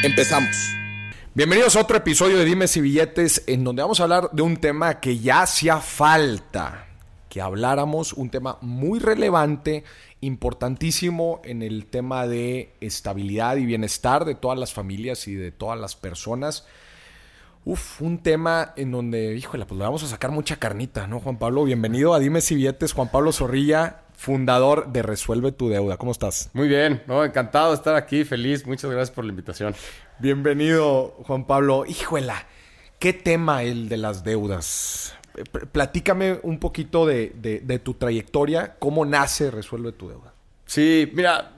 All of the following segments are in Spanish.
Empezamos. Bienvenidos a otro episodio de Dimes y Billetes en donde vamos a hablar de un tema que ya hacía falta que habláramos, un tema muy relevante, importantísimo en el tema de estabilidad y bienestar de todas las familias y de todas las personas. Uf, un tema en donde, híjole, pues le vamos a sacar mucha carnita, ¿no, Juan Pablo? Bienvenido a Dime si Billetes, Juan Pablo Zorrilla, fundador de Resuelve tu Deuda. ¿Cómo estás? Muy bien, ¿no? encantado de estar aquí, feliz. Muchas gracias por la invitación. Bienvenido, Juan Pablo. Híjole, ¿qué tema el de las deudas? platícame un poquito de, tu trayectoria, cómo nace Resuelve tu deuda. Sí, mira,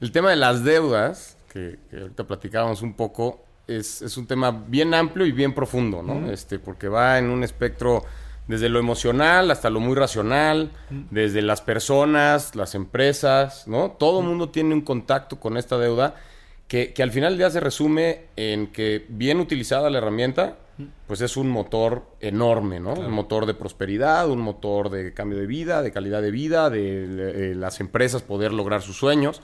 el tema de las deudas, que, ahorita platicábamos un poco, es, un tema bien amplio y bien profundo, ¿no? este, porque va en un espectro desde lo emocional hasta lo muy racional, desde las personas, las empresas, ¿no? Todo el mundo tiene un contacto con esta deuda que, que al final día se resume en que bien utilizada la herramienta, pues es un motor enorme, ¿no? Un motor de prosperidad, un motor de cambio de vida, de calidad de vida, de, las empresas poder lograr sus sueños.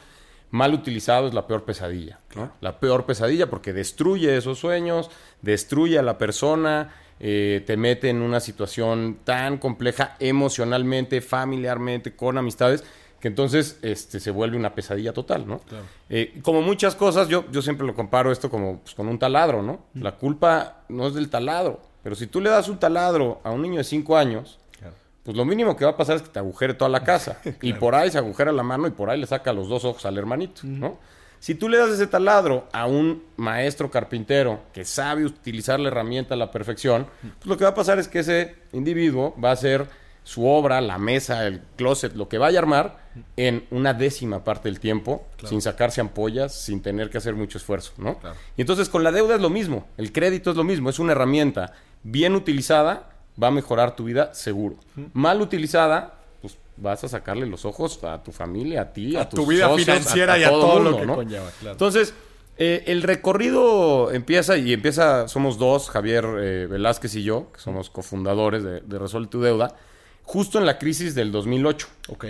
Mal utilizado es la peor pesadilla. La peor pesadilla porque destruye esos sueños, destruye a la persona, eh, te mete en una situación tan compleja emocionalmente, familiarmente, con amistades, que entonces este, se vuelve una pesadilla total, ¿no? Eh, como muchas cosas, yo, yo siempre lo comparo esto como pues, con un taladro, ¿no? La culpa no es del taladro, pero si tú le das un taladro a un niño de 5 años, pues lo mínimo que va a pasar es que te agujere toda la casa. Y por ahí se agujera la mano y por ahí le saca los dos ojos al hermanito, ¿no? Si tú le das ese taladro a un maestro carpintero que sabe utilizar la herramienta a la perfección, pues lo que va a pasar es que ese individuo va a ser su obra, la mesa, el closet, lo que vaya a armar, en una décima parte del tiempo, sin sacarse ampollas, sin tener que hacer mucho esfuerzo, ¿no? Y entonces con la deuda es lo mismo, el crédito es lo mismo, es una herramienta bien utilizada, va a mejorar tu vida seguro. Mal utilizada, pues vas a sacarle los ojos a tu familia, a ti, a, tu vida financiera y a todo, lo que conlleva. Entonces, eh, el recorrido empieza y empieza, somos dos, Javier eh, Velázquez y yo, que somos cofundadores de, de Resuelve tu Deuda justo en la crisis del 2008. Ok.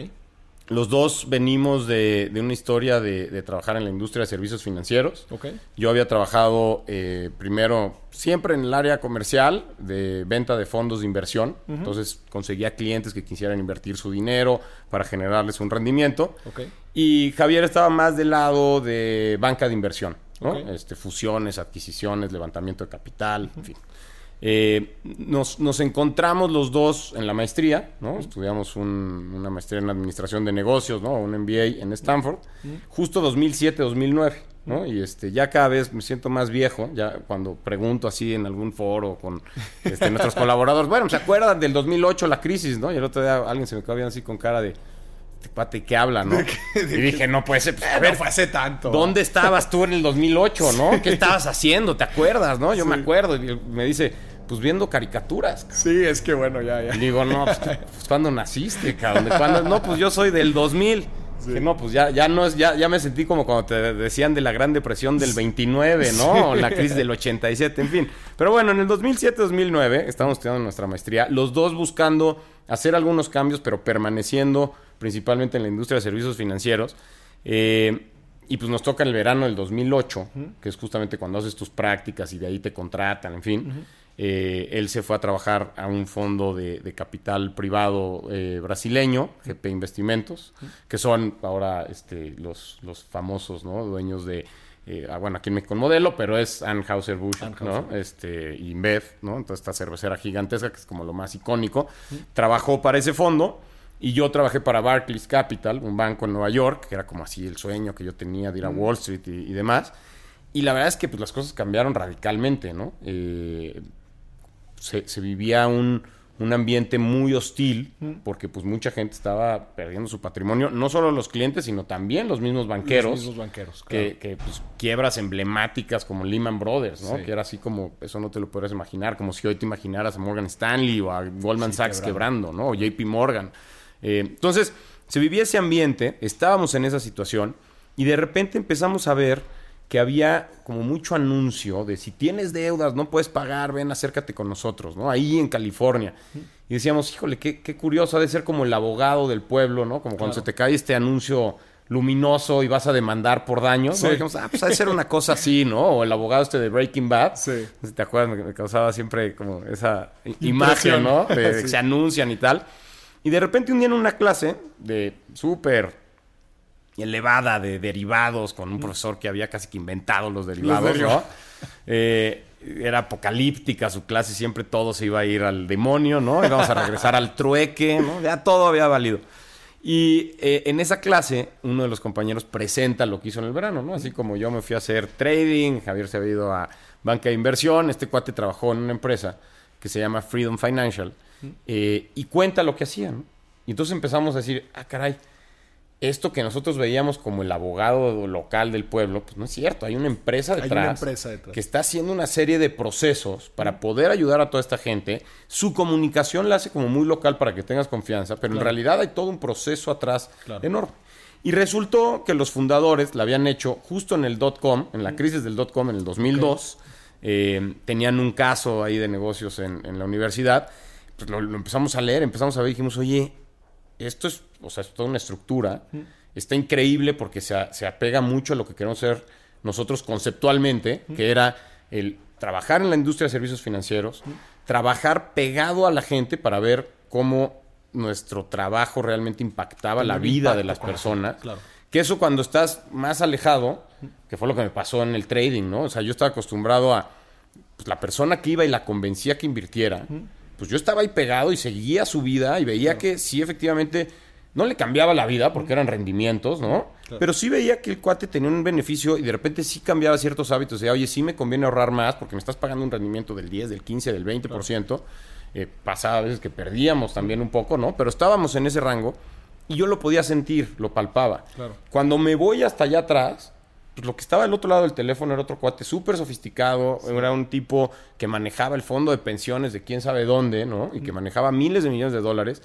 Los dos venimos de, una historia de, trabajar en la industria de servicios financieros. Okay. Yo había trabajado eh, primero siempre en el área comercial de venta de fondos de inversión. Entonces conseguía clientes que quisieran invertir su dinero para generarles un rendimiento. Okay. Y Javier estaba más del lado de banca de inversión. ¿no? Este, fusiones, adquisiciones, levantamiento de capital, en fin. Eh, nos, nos, encontramos los dos en la maestría, ¿no? Estudiamos una maestría en administración de negocios, ¿no? Un MBA en Stanford, justo 2007-2009, ¿no? Y este, ya cada vez me siento más viejo, ya cuando pregunto así en algún foro con este, nuestros colaboradores, bueno, ¿se acuerdan del 2008 la crisis, ¿no? Y el otro día alguien se me quedó viendo así con cara de este pate que habla, ¿no? y dije, no puede ser. Pues, a ver, fue hace tanto. ¿Dónde estabas tú en el 2008, no? ¿Qué estabas haciendo? ¿Te acuerdas, no? Yo me acuerdo. Y me dice, pues viendo caricaturas. Sí, es que bueno, ya, ya. Y digo, no, pues, pues ¿cuándo naciste, cabrón? No, pues yo soy del 2000. Que no, pues ya, ya no es, ya, ya me sentí como cuando te decían de la Gran Depresión del 29, ¿no? La crisis del 87, en fin. Pero bueno, en el 2007-2009 estábamos estudiando nuestra maestría, los dos buscando hacer algunos cambios, pero permaneciendo principalmente en la industria de servicios financieros. Eh, y pues nos toca el verano del 2008, que es justamente cuando haces tus prácticas y de ahí te contratan, en fin. Eh, él se fue a trabajar a un fondo de, capital privado eh, brasileño, GP Investimentos, que son ahora este, los, los famosos ¿no? dueños de, eh, ah, bueno, aquí en México modelo, pero es Anheuser-Busch, ¿no? Este, InBev, ¿no? Entonces esta cervecera gigantesca, que es como lo más icónico. Trabajó para ese fondo y yo trabajé para Barclays Capital, un banco en Nueva York, que era como así el sueño que yo tenía de ir a Wall Street y, demás. Y la verdad es que pues, las cosas cambiaron radicalmente, ¿no? Se, vivía un, un ambiente muy hostil, porque pues mucha gente estaba perdiendo su patrimonio, no solo los clientes, sino también los mismos banqueros. Los mismos banqueros, que, que, pues, quiebras emblemáticas como Lehman Brothers, ¿no? Que era así como, eso no te lo podrías imaginar, como si hoy te imaginaras a Morgan Stanley o a Goldman Sachs quebrando. ¿no? O JP Morgan. Eh, entonces, se vivía ese ambiente, estábamos en esa situación y de repente empezamos a ver que había como mucho anuncio de si tienes deudas, no puedes pagar, ven, acércate con nosotros, ¿no? Ahí en California. Y decíamos, híjole, qué, qué curioso, ha de ser como el abogado del pueblo, ¿no? Como cuando se te cae este anuncio luminoso y vas a demandar por daños. ¿no? Dijimos, ah, pues ha de ser una cosa así, ¿no? O el abogado este de Breaking Bad. Sí. Si te acuerdas, me, causaba siempre como esa imagen, ¿no? De, que se anuncian y tal. Y de repente un día en una clase de súper elevada de derivados con un profesor que había casi que inventado los derivados, ¿no? Eh, era apocalíptica su clase, siempre todo se iba a ir al demonio, ¿no? Íbamos a regresar al trueque, ¿no? Ya todo había valido. Y eh, en esa clase, uno de los compañeros presenta lo que hizo en el verano, ¿no? Así como yo me fui a hacer trading, Javier se había ido a banca de inversión, este cuate trabajó en una empresa que se llama Freedom Financial eh, y cuenta lo que hacían. Y entonces empezamos a decir, ah, caray, esto que nosotros veíamos como el abogado local del pueblo, pues no es cierto. Hay una empresa detrás, que está haciendo una serie de procesos para poder ayudar a toda esta gente. Su comunicación la hace como muy local para que tengas confianza, pero en realidad hay todo un proceso atrás enorme. Y resultó que los fundadores la habían hecho justo en el dot-com, en la crisis del dot-com en el 2002. Eh, tenían un caso ahí de negocios en, la universidad. Pues lo, lo empezamos a leer, empezamos a ver y dijimos, oye, esto es, o sea, es toda una estructura. Está increíble porque se, se, apega mucho a lo que queremos ser nosotros conceptualmente, que era el trabajar en la industria de servicios financieros, trabajar pegado a la gente para ver cómo nuestro trabajo realmente impactaba la vida de las personas. Que eso cuando estás más alejado, que fue lo que me pasó en el trading, ¿no? O sea, yo estaba acostumbrado a pues, la persona que iba y la convencía que invirtiera pues yo estaba ahí pegado y seguía su vida y veía que sí, efectivamente, no le cambiaba la vida porque eran rendimientos, ¿no? Pero sí veía que el cuate tenía un beneficio y de repente sí cambiaba ciertos hábitos. De, oye, sí me conviene ahorrar más porque me estás pagando un rendimiento del 10, del 15, del 20%. Eh, pasaba a veces que perdíamos también un poco, ¿no? Pero estábamos en ese rango y yo lo podía sentir, lo palpaba. Cuando me voy hasta allá atrás, pues, lo que estaba al otro lado del teléfono era otro cuate súper sofisticado, era un tipo que manejaba el fondo de pensiones de quién sabe dónde, ¿no? Y que manejaba miles de millones de dólares,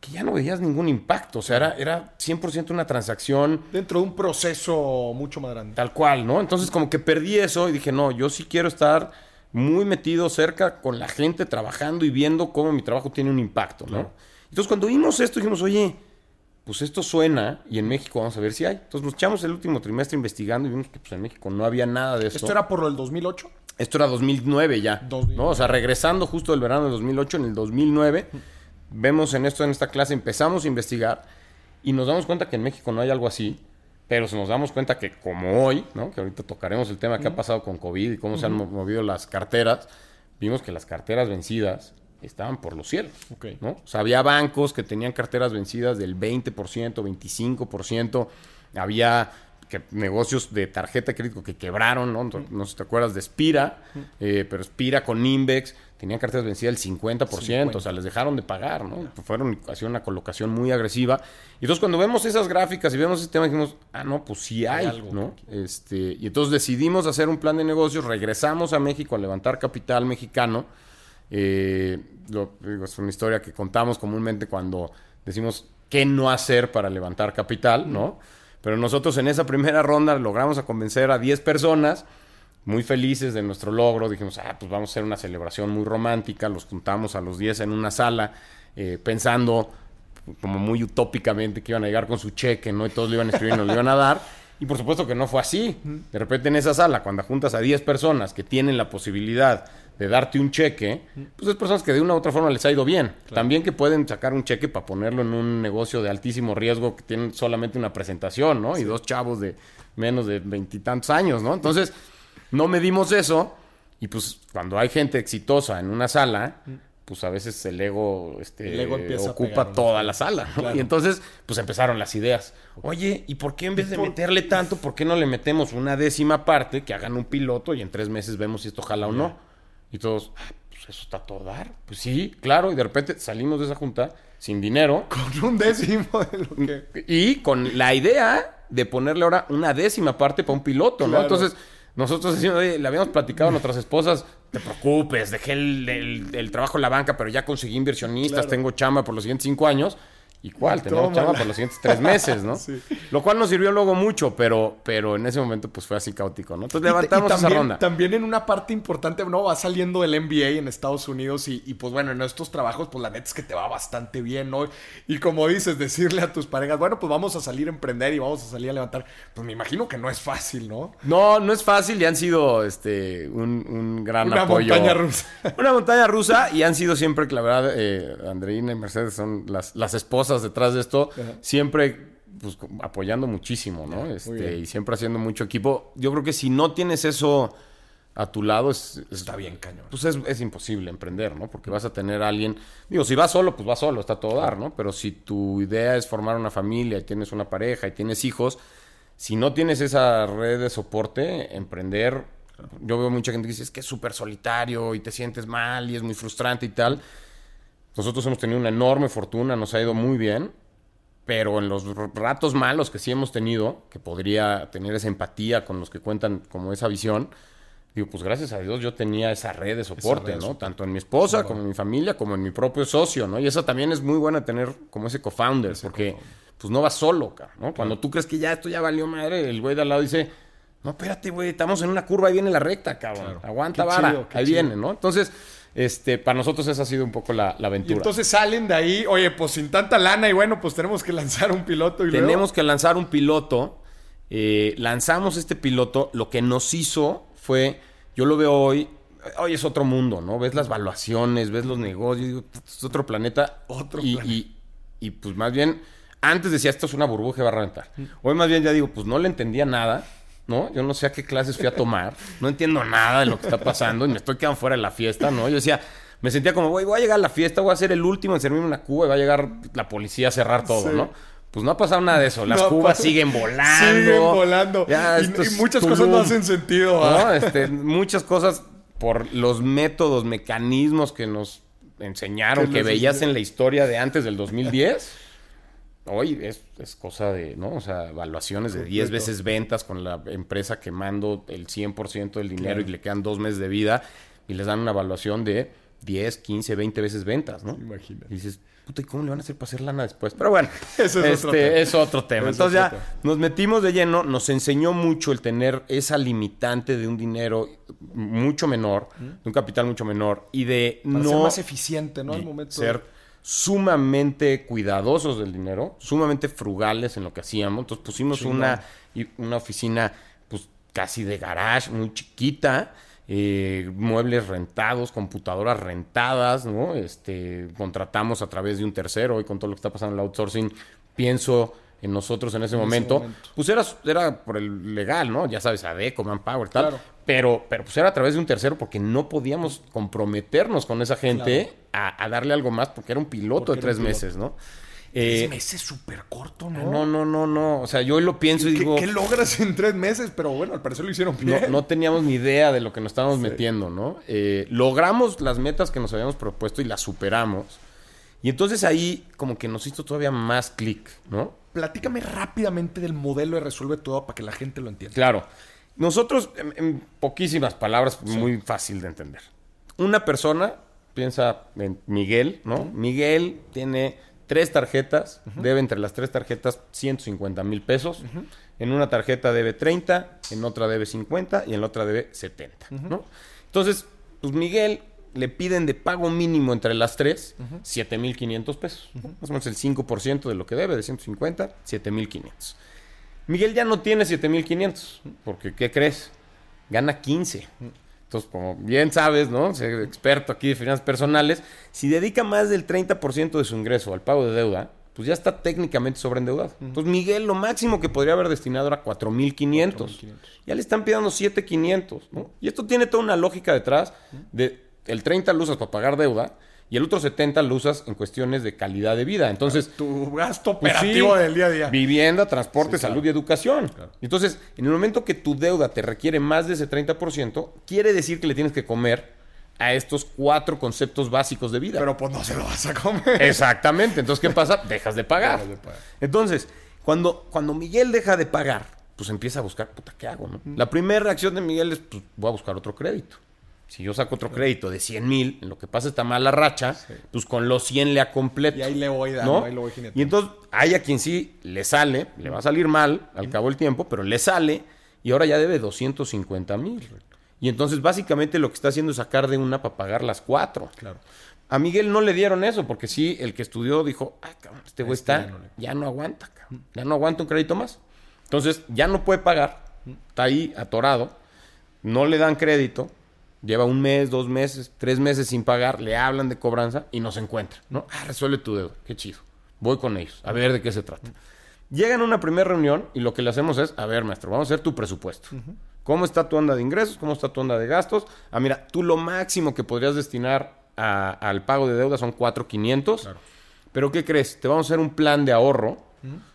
que ya no veías ningún impacto, o sea, era, era 100% una transacción. Dentro de un proceso mucho más grande. Tal cual, ¿no? Entonces como que perdí eso y dije, no, yo sí quiero estar muy metido cerca con la gente, trabajando y viendo cómo mi trabajo tiene un impacto, ¿no? Entonces cuando vimos esto dijimos, oye, pues esto suena y en México vamos a ver si hay. Entonces nos echamos el último trimestre investigando y vimos que pues, en México no había nada de esto. ¿Esto era por el 2008? Esto era 2009 ya. ¿no? O sea, regresando justo del verano de 2008, en el 2009, vemos en esto, en esta clase, empezamos a investigar y nos damos cuenta que en México no hay algo así, pero nos damos cuenta que como hoy, ¿no? que ahorita tocaremos el tema que ha pasado con COVID y cómo se han movido las carteras, vimos que las carteras vencidas estaban por los cielos. ¿no? O sea, había bancos que tenían carteras vencidas del 20%, 25%. Había negocios de tarjeta de crédito que quebraron, ¿no? No sé si te acuerdas de Spira, eh, pero Spira con Invex tenían carteras vencidas del 50%, o sea, les dejaron de pagar, ¿no? Fueron, hacían una colocación muy agresiva. Y entonces cuando vemos esas gráficas y vemos ese tema, dijimos, ah, no, pues sí hay, algo, ¿no? Este, y entonces decidimos hacer un plan de negocios, regresamos a México a levantar capital mexicano, eh, es una historia que contamos comúnmente cuando decimos qué no hacer para levantar capital, ¿no? Pero nosotros en esa primera ronda logramos a convencer a 10 personas, muy felices de nuestro logro. Dijimos, ah, pues vamos a hacer una celebración muy romántica. Los juntamos a los 10 en una sala, eh, pensando como muy utópicamente que iban a llegar con su cheque, ¿no? Y todos le iban a escribir y nos lo iban a dar. Y por supuesto que no fue así. De repente en esa sala, cuando juntas a 10 personas que tienen la posibilidad de darte un cheque, pues es personas que de una u otra forma les ha ido bien. También que pueden sacar un cheque para ponerlo en un negocio de altísimo riesgo que tienen solamente una presentación, ¿no? Y dos chavos de menos de veintitantos años, ¿no? Entonces, no medimos eso y pues cuando hay gente exitosa en una sala, pues a veces el ego, este, ocupa toda la sala. Y entonces, pues empezaron las ideas. Oye, ¿y por qué en vez de meterle tanto, por qué no le metemos una décima parte que hagan un piloto y en tres meses vemos si esto jala o no? Y todos, ah, pues eso está todo dar. Pues sí, claro, y de repente salimos de esa junta sin dinero Con un décimo de lo que... y con la idea de ponerle ahora una décima parte para un piloto, ¿no? Claro. Entonces, nosotros decimos, oye, le habíamos platicado a nuestras esposas, te preocupes, dejé el, el- el trabajo en la banca, pero ya conseguí inversionistas, Claro. tengo chamba por los siguientes cinco años. ¿Y cuál? Tenemos chamba por los siguientes tres meses, ¿no? Sí. Lo cual nos sirvió luego mucho, pero, pero en ese momento pues fue así caótico, ¿no? Entonces levantamos y también, esa ronda. También en una parte importante, ¿no? Va saliendo el NBA en Estados Unidos y, y, pues bueno, en estos trabajos, pues la neta es que te va bastante bien, ¿no? Y como dices, decirle a tus parejas, bueno, pues vamos a salir a emprender y vamos a salir a levantar, pues me imagino que no es fácil, ¿no? No, no es fácil y han sido este un, un gran Una apoyo. montaña rusa. Una montaña rusa y han sido siempre, la verdad, eh, Andreina y Mercedes son las, las esposas detrás de esto, siempre pues, apoyando muchísimo, ¿no? Este, y siempre haciendo mucho equipo. Yo creo que si no tienes eso a tu lado, es, es- Está bien, cañón. pues es, es imposible emprender, ¿no? Porque vas a tener a alguien. Digo, si vas solo, pues vas solo, está todo dar, ¿no? Pero si tu idea es formar una familia y tienes una pareja y tienes hijos, si no tienes esa red de soporte, emprender. Yo veo mucha gente que dice es que es súper solitario y te sientes mal y es muy frustrante y tal. Nosotros hemos tenido una enorme fortuna, nos ha ido muy bien, pero en los ratos malos que sí hemos tenido, que podría tener esa empatía con los que cuentan como esa visión, digo, pues gracias a Dios yo tenía esa red de soporte, red ¿no? Tanto en mi esposa, como en mi familia, como en mi propio socio, ¿no? Y esa también es muy buena tener como ese co-founder, porque pues no vas solo, ca- ¿no? Cuando tú crees que ya esto ya valió madre, el güey de al lado dice, no, espérate, güey, estamos en una curva, ahí viene la recta, cabrón. Aguanta, Qué vara, chido, ahí chido. viene, ¿no? Entonces, este, para nosotros esa ha sido un poco la, la Y aventura. entonces salen de ahí, oye, pues sin tanta lana y bueno, pues tenemos que lanzar un piloto y luego- Tenemos que lanzar un piloto. eh, lanzamos este piloto. Lo que nos hizo fue, yo lo veo hoy, hoy es otro mundo, ¿no? Ves las valuaciones, ves los negocios, es otro planeta. Otro y, planeta. Y, y, pues más bien, antes decía, esto es una burbuja y va a reventar. Hoy más bien ya digo, pues no le entendía nada. ¿No? Yo no sé a qué clases fui a tomar. No entiendo nada de lo que está pasando y me estoy quedando fuera de la fiesta, ¿no? Yo decía, me sentía como, güey, voy a llegar a la fiesta, voy a ser el último en servirme una cuba y va a llegar la policía a cerrar todo, Sí. ¿no? Pues no ha pasado nada de eso. Las No, cubas pa- siguen volando. Siguen volando. Ya, y, muchas Tulum, cosas no hacen sentido. ¿ah? ¿no? Este, muchas cosas por los métodos, mecanismos que nos enseñaron, Que veías en la historia de antes del 2010. Hoy es, es cosa de, ¿no? O sea, evaluaciones de 10 Completo. veces ventas con la empresa quemando el 100% del dinero Claro. y le quedan dos meses de vida y les dan una evaluación de 10, 15, 20 veces ventas, ¿no? Imagínate. Y dices, puta, ¿y cómo le van a hacer para hacer lana después? Pero bueno, Ese es este, otro tema. es otro tema. Es Entonces otro ya nos metimos de lleno, nos enseñó mucho el tener esa limitante de un dinero mucho menor, de un capital mucho menor y de Para no ser más eficiente, ¿no? Al momento. ser sumamente cuidadosos del dinero, sumamente frugales en lo que hacíamos. Entonces pusimos una, una oficina pues casi de garage, muy chiquita, eh, muebles rentados, computadoras rentadas, ¿no? Este, contratamos a través de un tercero y con todo lo que está pasando en el outsourcing, pienso en nosotros en ese, momento. momento. Pues era, era por el legal, ¿no? Ya sabes, ADECO, Manpower, tal. Claro. Pero, pero pues era a través de un tercero porque no podíamos comprometernos con esa gente a, a darle algo más porque era un piloto Porque de tres meses, ¿no? Tres Eh, meses súper corto, ¿no? no, no, no, no. O sea, yo hoy lo pienso y ¿Qué, digo, qué logras en tres meses? Pero bueno, al parecer lo hicieron bien. no, no teníamos ni idea de lo que nos estábamos metiendo, ¿no? Eh, logramos las metas que nos habíamos propuesto y las superamos. Y entonces ahí como que nos hizo todavía más clic, ¿no? Platícame rápidamente del modelo de Resuelve Todo para que la gente lo entienda. Claro. Nosotros, en, en poquísimas palabras, muy fácil de entender. Una persona, piensa en Miguel, ¿no? Miguel tiene tres tarjetas, debe entre las tres tarjetas 150 mil pesos. En una tarjeta debe 30, en otra debe 50 y en la otra debe 70, ¿no? Entonces, pues Miguel le piden de pago mínimo entre las tres 7 mil 500 pesos. Más o menos el 5% de lo que debe, de 150, 7 mil 500. Miguel ya no tiene 7500, porque ¿qué crees? Gana 15. Entonces, como bien sabes, ¿no? Experto aquí de finanzas personales, si dedica más del 30% de su ingreso al pago de deuda, pues ya está técnicamente sobreendeudado. Entonces, Miguel lo máximo que podría haber destinado era 4500. Ya le están pidiendo 7500, ¿no? Y esto tiene toda una lógica detrás de el 30 lo usas para pagar deuda y el otro 70 lo usas en cuestiones de calidad de vida. Entonces, Tu gasto pues operativo sí, del día a día. Vivienda, transporte, Sí, claro. salud y educación. Entonces, en el momento que tu deuda te requiere más de ese 30%, quiere decir que le tienes que comer a estos cuatro conceptos básicos de vida. Pero pues no se lo vas a comer. Exactamente. Entonces, ¿qué pasa? Dejas de pagar. Dejas de pagar. Entonces, cuando, cuando Miguel deja de pagar, pues empieza a buscar, puta, ¿qué hago? no? La primera reacción de Miguel es, pues voy a buscar otro crédito. Si yo saco otro crédito de 100 mil, en lo que pasa está mala racha, pues con los 100 le completo. Y ahí le voy dando, ¿no? ahí lo voy. Y entonces hay a quien sí le sale, le va a salir mal al cabo del tiempo, pero le sale y ahora ya debe 250 mil. Y entonces básicamente lo que está haciendo es sacar de una para pagar las cuatro. Claro. A Miguel no le dieron eso, porque sí, el que estudió dijo, ah, cabrón, este güey Este está, ya no le- ya no aguanta, cabrón. ya no aguanta un crédito más. Entonces, ya no puede pagar, está ahí atorado, no le dan crédito, lleva un mes, dos meses, tres meses sin pagar, le hablan de cobranza y no se encuentra, ¿no? Ah, resuelve tu deuda, qué chido. Voy con ellos, a ver de qué se trata. Llegan a una primera reunión y lo que le hacemos es, a ver, maestro, vamos a hacer tu presupuesto. ¿Cómo está tu onda de ingresos? ¿Cómo está tu onda de gastos? Ah, mira, tú lo máximo que podrías destinar a- al pago de deuda son 4,500. Claro. Pero ¿qué crees? Te vamos a hacer un plan de ahorro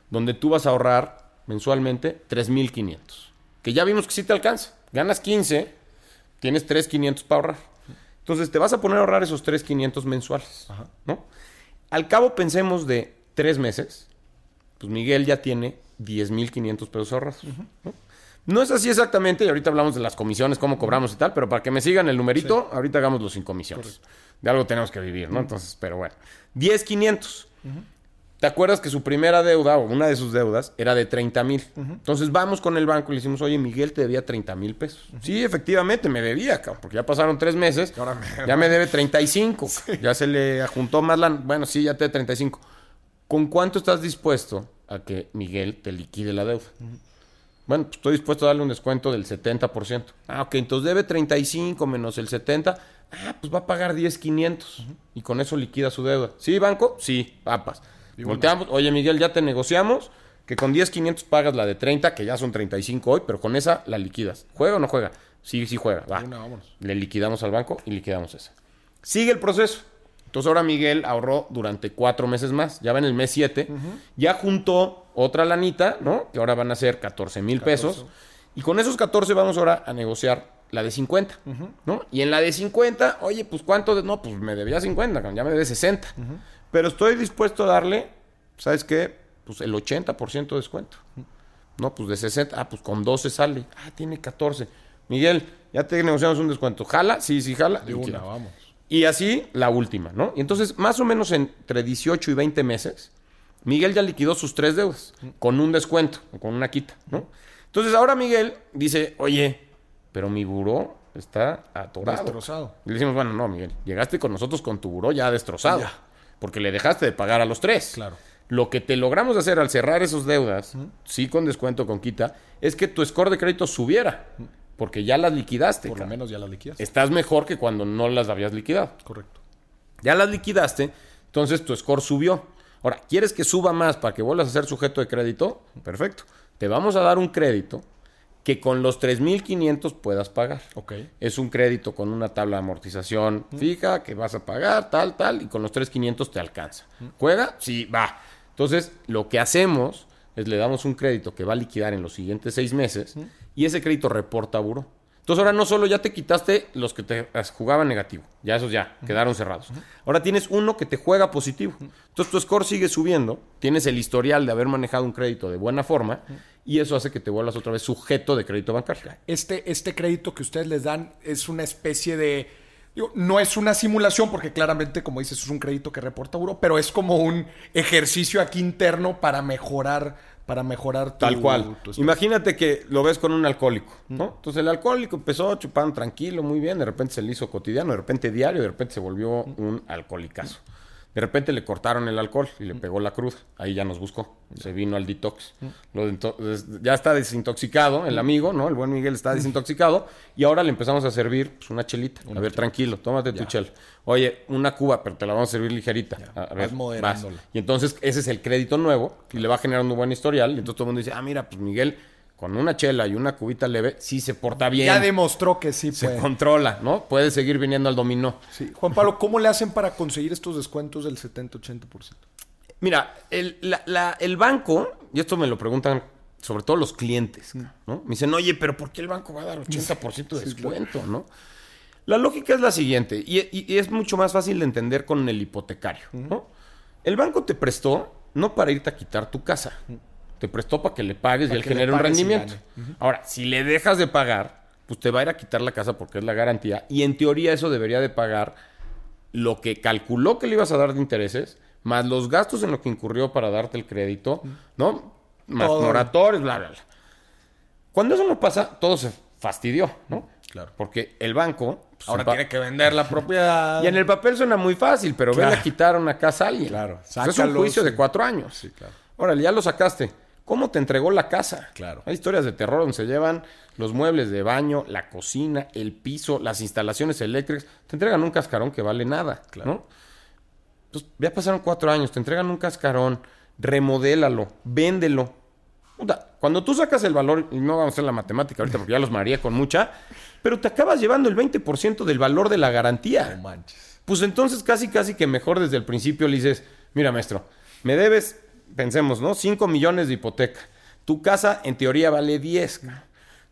donde tú vas a ahorrar mensualmente 3,500. Que ya vimos que sí te alcanza. Ganas 15, tienes 3,500 para ahorrar. Entonces te vas a poner a ahorrar esos 3,500 mensuales. ¿no? Al cabo pensemos de tres meses, pues Miguel ya tiene 10,500 pesos ahorrados. ¿no? No es así exactamente, y ahorita hablamos de las comisiones, cómo cobramos y tal, pero para que me sigan el numerito, ahorita hagámoslo sin comisiones. De algo tenemos que vivir, ¿no? Entonces, pero bueno. 10,500. ¿Te acuerdas que su primera deuda, o una de sus deudas, era de 30 mil? Entonces vamos con el banco y le decimos, oye, Miguel te debía 30 mil pesos. Sí, efectivamente, me debía, cabrón, porque ya pasaron tres meses, Ahora me- ya me debe 35. Ya se le juntó más la... Bueno, sí, ya te debe 35. ¿Con cuánto estás dispuesto a que Miguel te liquide la deuda? Bueno, pues estoy dispuesto a darle un descuento del 70%. Ah, ok, entonces debe 35 menos el 70. Ah, pues va a pagar 10,500. Y con eso liquida su deuda. ¿Sí, banco? Sí, papas. Volteamos. Oye, Miguel, ya te negociamos que con 10,500 pagas la de 30, que ya son 35 hoy, pero con esa la liquidas. ¿Juega o no juega? Sí, sí juega. Va. Una. Le liquidamos al banco y liquidamos esa. Sigue el proceso. Entonces ahora Miguel ahorró durante cuatro meses más. Ya va en el mes 7. Ya juntó otra lanita, ¿no? Que ahora van a ser 14 mil pesos. Y con esos 14 vamos ahora a negociar la de 50, ¿no? Y en la de 50, oye, pues ¿cuánto? de- No, pues me debía 50, cabrón, ya me debe 60. Pero estoy dispuesto a darle, ¿sabes qué? Pues el 80% de descuento. No, pues de 60, ah, pues con 12 sale. Ah, tiene 14. Miguel, ya te negociamos un descuento. ¿Jala? Sí, sí, jala. De una, vamos. Y así la última, ¿no? Y entonces, más o menos entre 18 y 20 meses, Miguel ya liquidó sus tres deudas con un descuento, con una quita, ¿no? Entonces ahora Miguel dice, oye, pero mi buró está atorado. Destrozado. Y le decimos, bueno, no, Miguel, llegaste con nosotros con tu buró ya destrozado. Ya. Porque le dejaste de pagar a los tres. Claro. Lo que te logramos hacer al cerrar esas deudas, sí con descuento, con quita, es que tu score de crédito subiera. Porque ya las liquidaste. Por lo menos ya las liquidas. Estás mejor que cuando no las habías liquidado. Correcto. Ya las liquidaste, entonces tu score subió. Ahora, ¿quieres que suba más para que vuelvas a ser sujeto de crédito? Perfecto. Te vamos a dar un crédito que con los 3.500 puedas pagar. Es un crédito con una tabla de amortización fija que vas a pagar, tal, tal, y con los 3.500 te alcanza. ¿Juega? Sí, va. Entonces, lo que hacemos es le damos un crédito que va a liquidar en los siguientes seis meses y ese crédito reporta a buró. Entonces, ahora no solo ya te quitaste los que te jugaban negativo, ya esos ya quedaron cerrados. Ahora tienes uno que te juega positivo. Entonces, tu score sigue subiendo, tienes el historial de haber manejado un crédito de buena forma y eso hace que te vuelvas otra vez sujeto de crédito bancario. Este, este crédito que ustedes les dan es una especie de. digo, no es una simulación, porque claramente, como dices, es un crédito que reporta Euro, pero es como un ejercicio aquí interno para mejorar. Para mejorar tu, Tal cual. tu- Imagínate que lo ves con un alcohólico, ¿no? Entonces el alcohólico empezó chupando tranquilo, muy bien, de repente se le hizo cotidiano, de repente diario, de repente se volvió un alcoholicazo. De repente le cortaron el alcohol y le pegó la cruda. Ahí ya nos buscó. Se vino al detox. Lo dento- des- ya está desintoxicado el amigo, ¿no? El buen Miguel está desintoxicado. Y ahora le empezamos a servir pues, una chelita. A ver, tranquilo, tómate tu chela. Oye, una cuba, pero te la vamos a servir ligerita. A, a ver, vas. Y entonces ese es el crédito nuevo y le va generando un buen historial. Y entonces todo el mundo dice, ah, mira, pues Miguel, con una chela y una cubita leve, sí se porta bien. Ya demostró que sí se puede. controla, ¿no? Puede seguir viniendo al dominó. Sí. Juan Pablo, ¿cómo le hacen para conseguir estos descuentos del 70-80%? Mira, el, la- la- el banco, y esto me lo preguntan sobre todo los clientes, ¿no? Me dicen, oye, pero ¿por qué el banco va a dar 80% de descuento, no? La lógica es la siguiente, y, y- y es mucho más fácil de entender con el hipotecario. ¿no? El banco te prestó no para irte a quitar tu casa, te prestó para que le pagues y él genere un rendimiento. Ahora, si le dejas de pagar, pues te va a ir a quitar la casa porque es la garantía, y en teoría eso debería de pagar lo que calculó que le ibas a dar de intereses, más los gastos en lo que incurrió para darte el crédito, ¿no? Más moratorios, bla, bla, bla. Cuando eso no pasa, todo se fastidió, ¿no? Claro. Porque el banco... pues, Ahora tiene que vender la propiedad. Y en el papel suena muy fácil, pero Claro. ven a quitar una casa a alguien. Claro. O sea, es un Sácalo, juicio sí. de cuatro años. Sí, claro. Órale, ya lo sacaste. ¿Cómo te entregó la casa? Claro. Hay historias de terror donde se llevan los muebles de baño, la cocina, el piso, las instalaciones eléctricas. Te entregan un cascarón que vale nada, ¿no? Pues ya pasaron cuatro años, te entregan un cascarón, remodélalo, véndelo. Cuando tú sacas el valor, y no vamos a hacer la matemática ahorita porque ya los maría con mucha, pero te acabas llevando el 20% del valor de la garantía. No manches. Pues entonces casi casi que mejor desde el principio le dices, mira maestro, me debes, pensemos, ¿no? 5 millones de hipoteca. Tu casa en teoría vale 10. cabrón.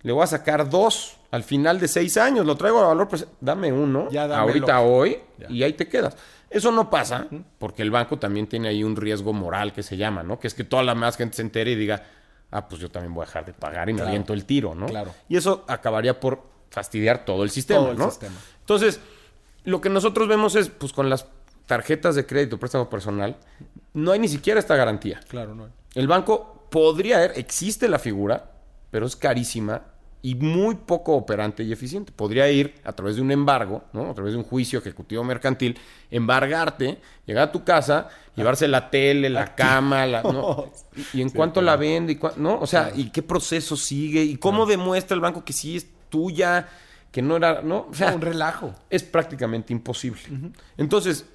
Le voy a sacar 2 al final de 6 años. Lo traigo a valor, pues dame uno Ya ahorita hoy Ya. y ahí te quedas. Eso no pasa porque el banco también tiene ahí un riesgo moral que se llama, ¿no? Que es que toda la más gente se entere y diga, ah, pues yo también voy a dejar de pagar y me aviento el tiro, ¿no? Claro. Y eso acabaría por fastidiar todo el sistema, Todo el ¿no? sistema. Entonces, lo que nosotros vemos es, pues con las tarjetas de crédito, préstamo personal, no hay ni siquiera esta garantía. Claro, no. El banco podría haber, existe la figura, pero es carísima y muy poco operante y eficiente. Podría ir a través de un embargo, ¿no? A través de un juicio ejecutivo mercantil, embargarte, llegar a tu casa, llevarse la tele, la cama, la, ¿no? Y, y en cuánto la vende, y cua- ¿no? O sea, y qué proceso sigue, y cómo demuestra el banco que sí es tuya, que no era, ¿no? O sea, un relajo. es prácticamente imposible. Entonces,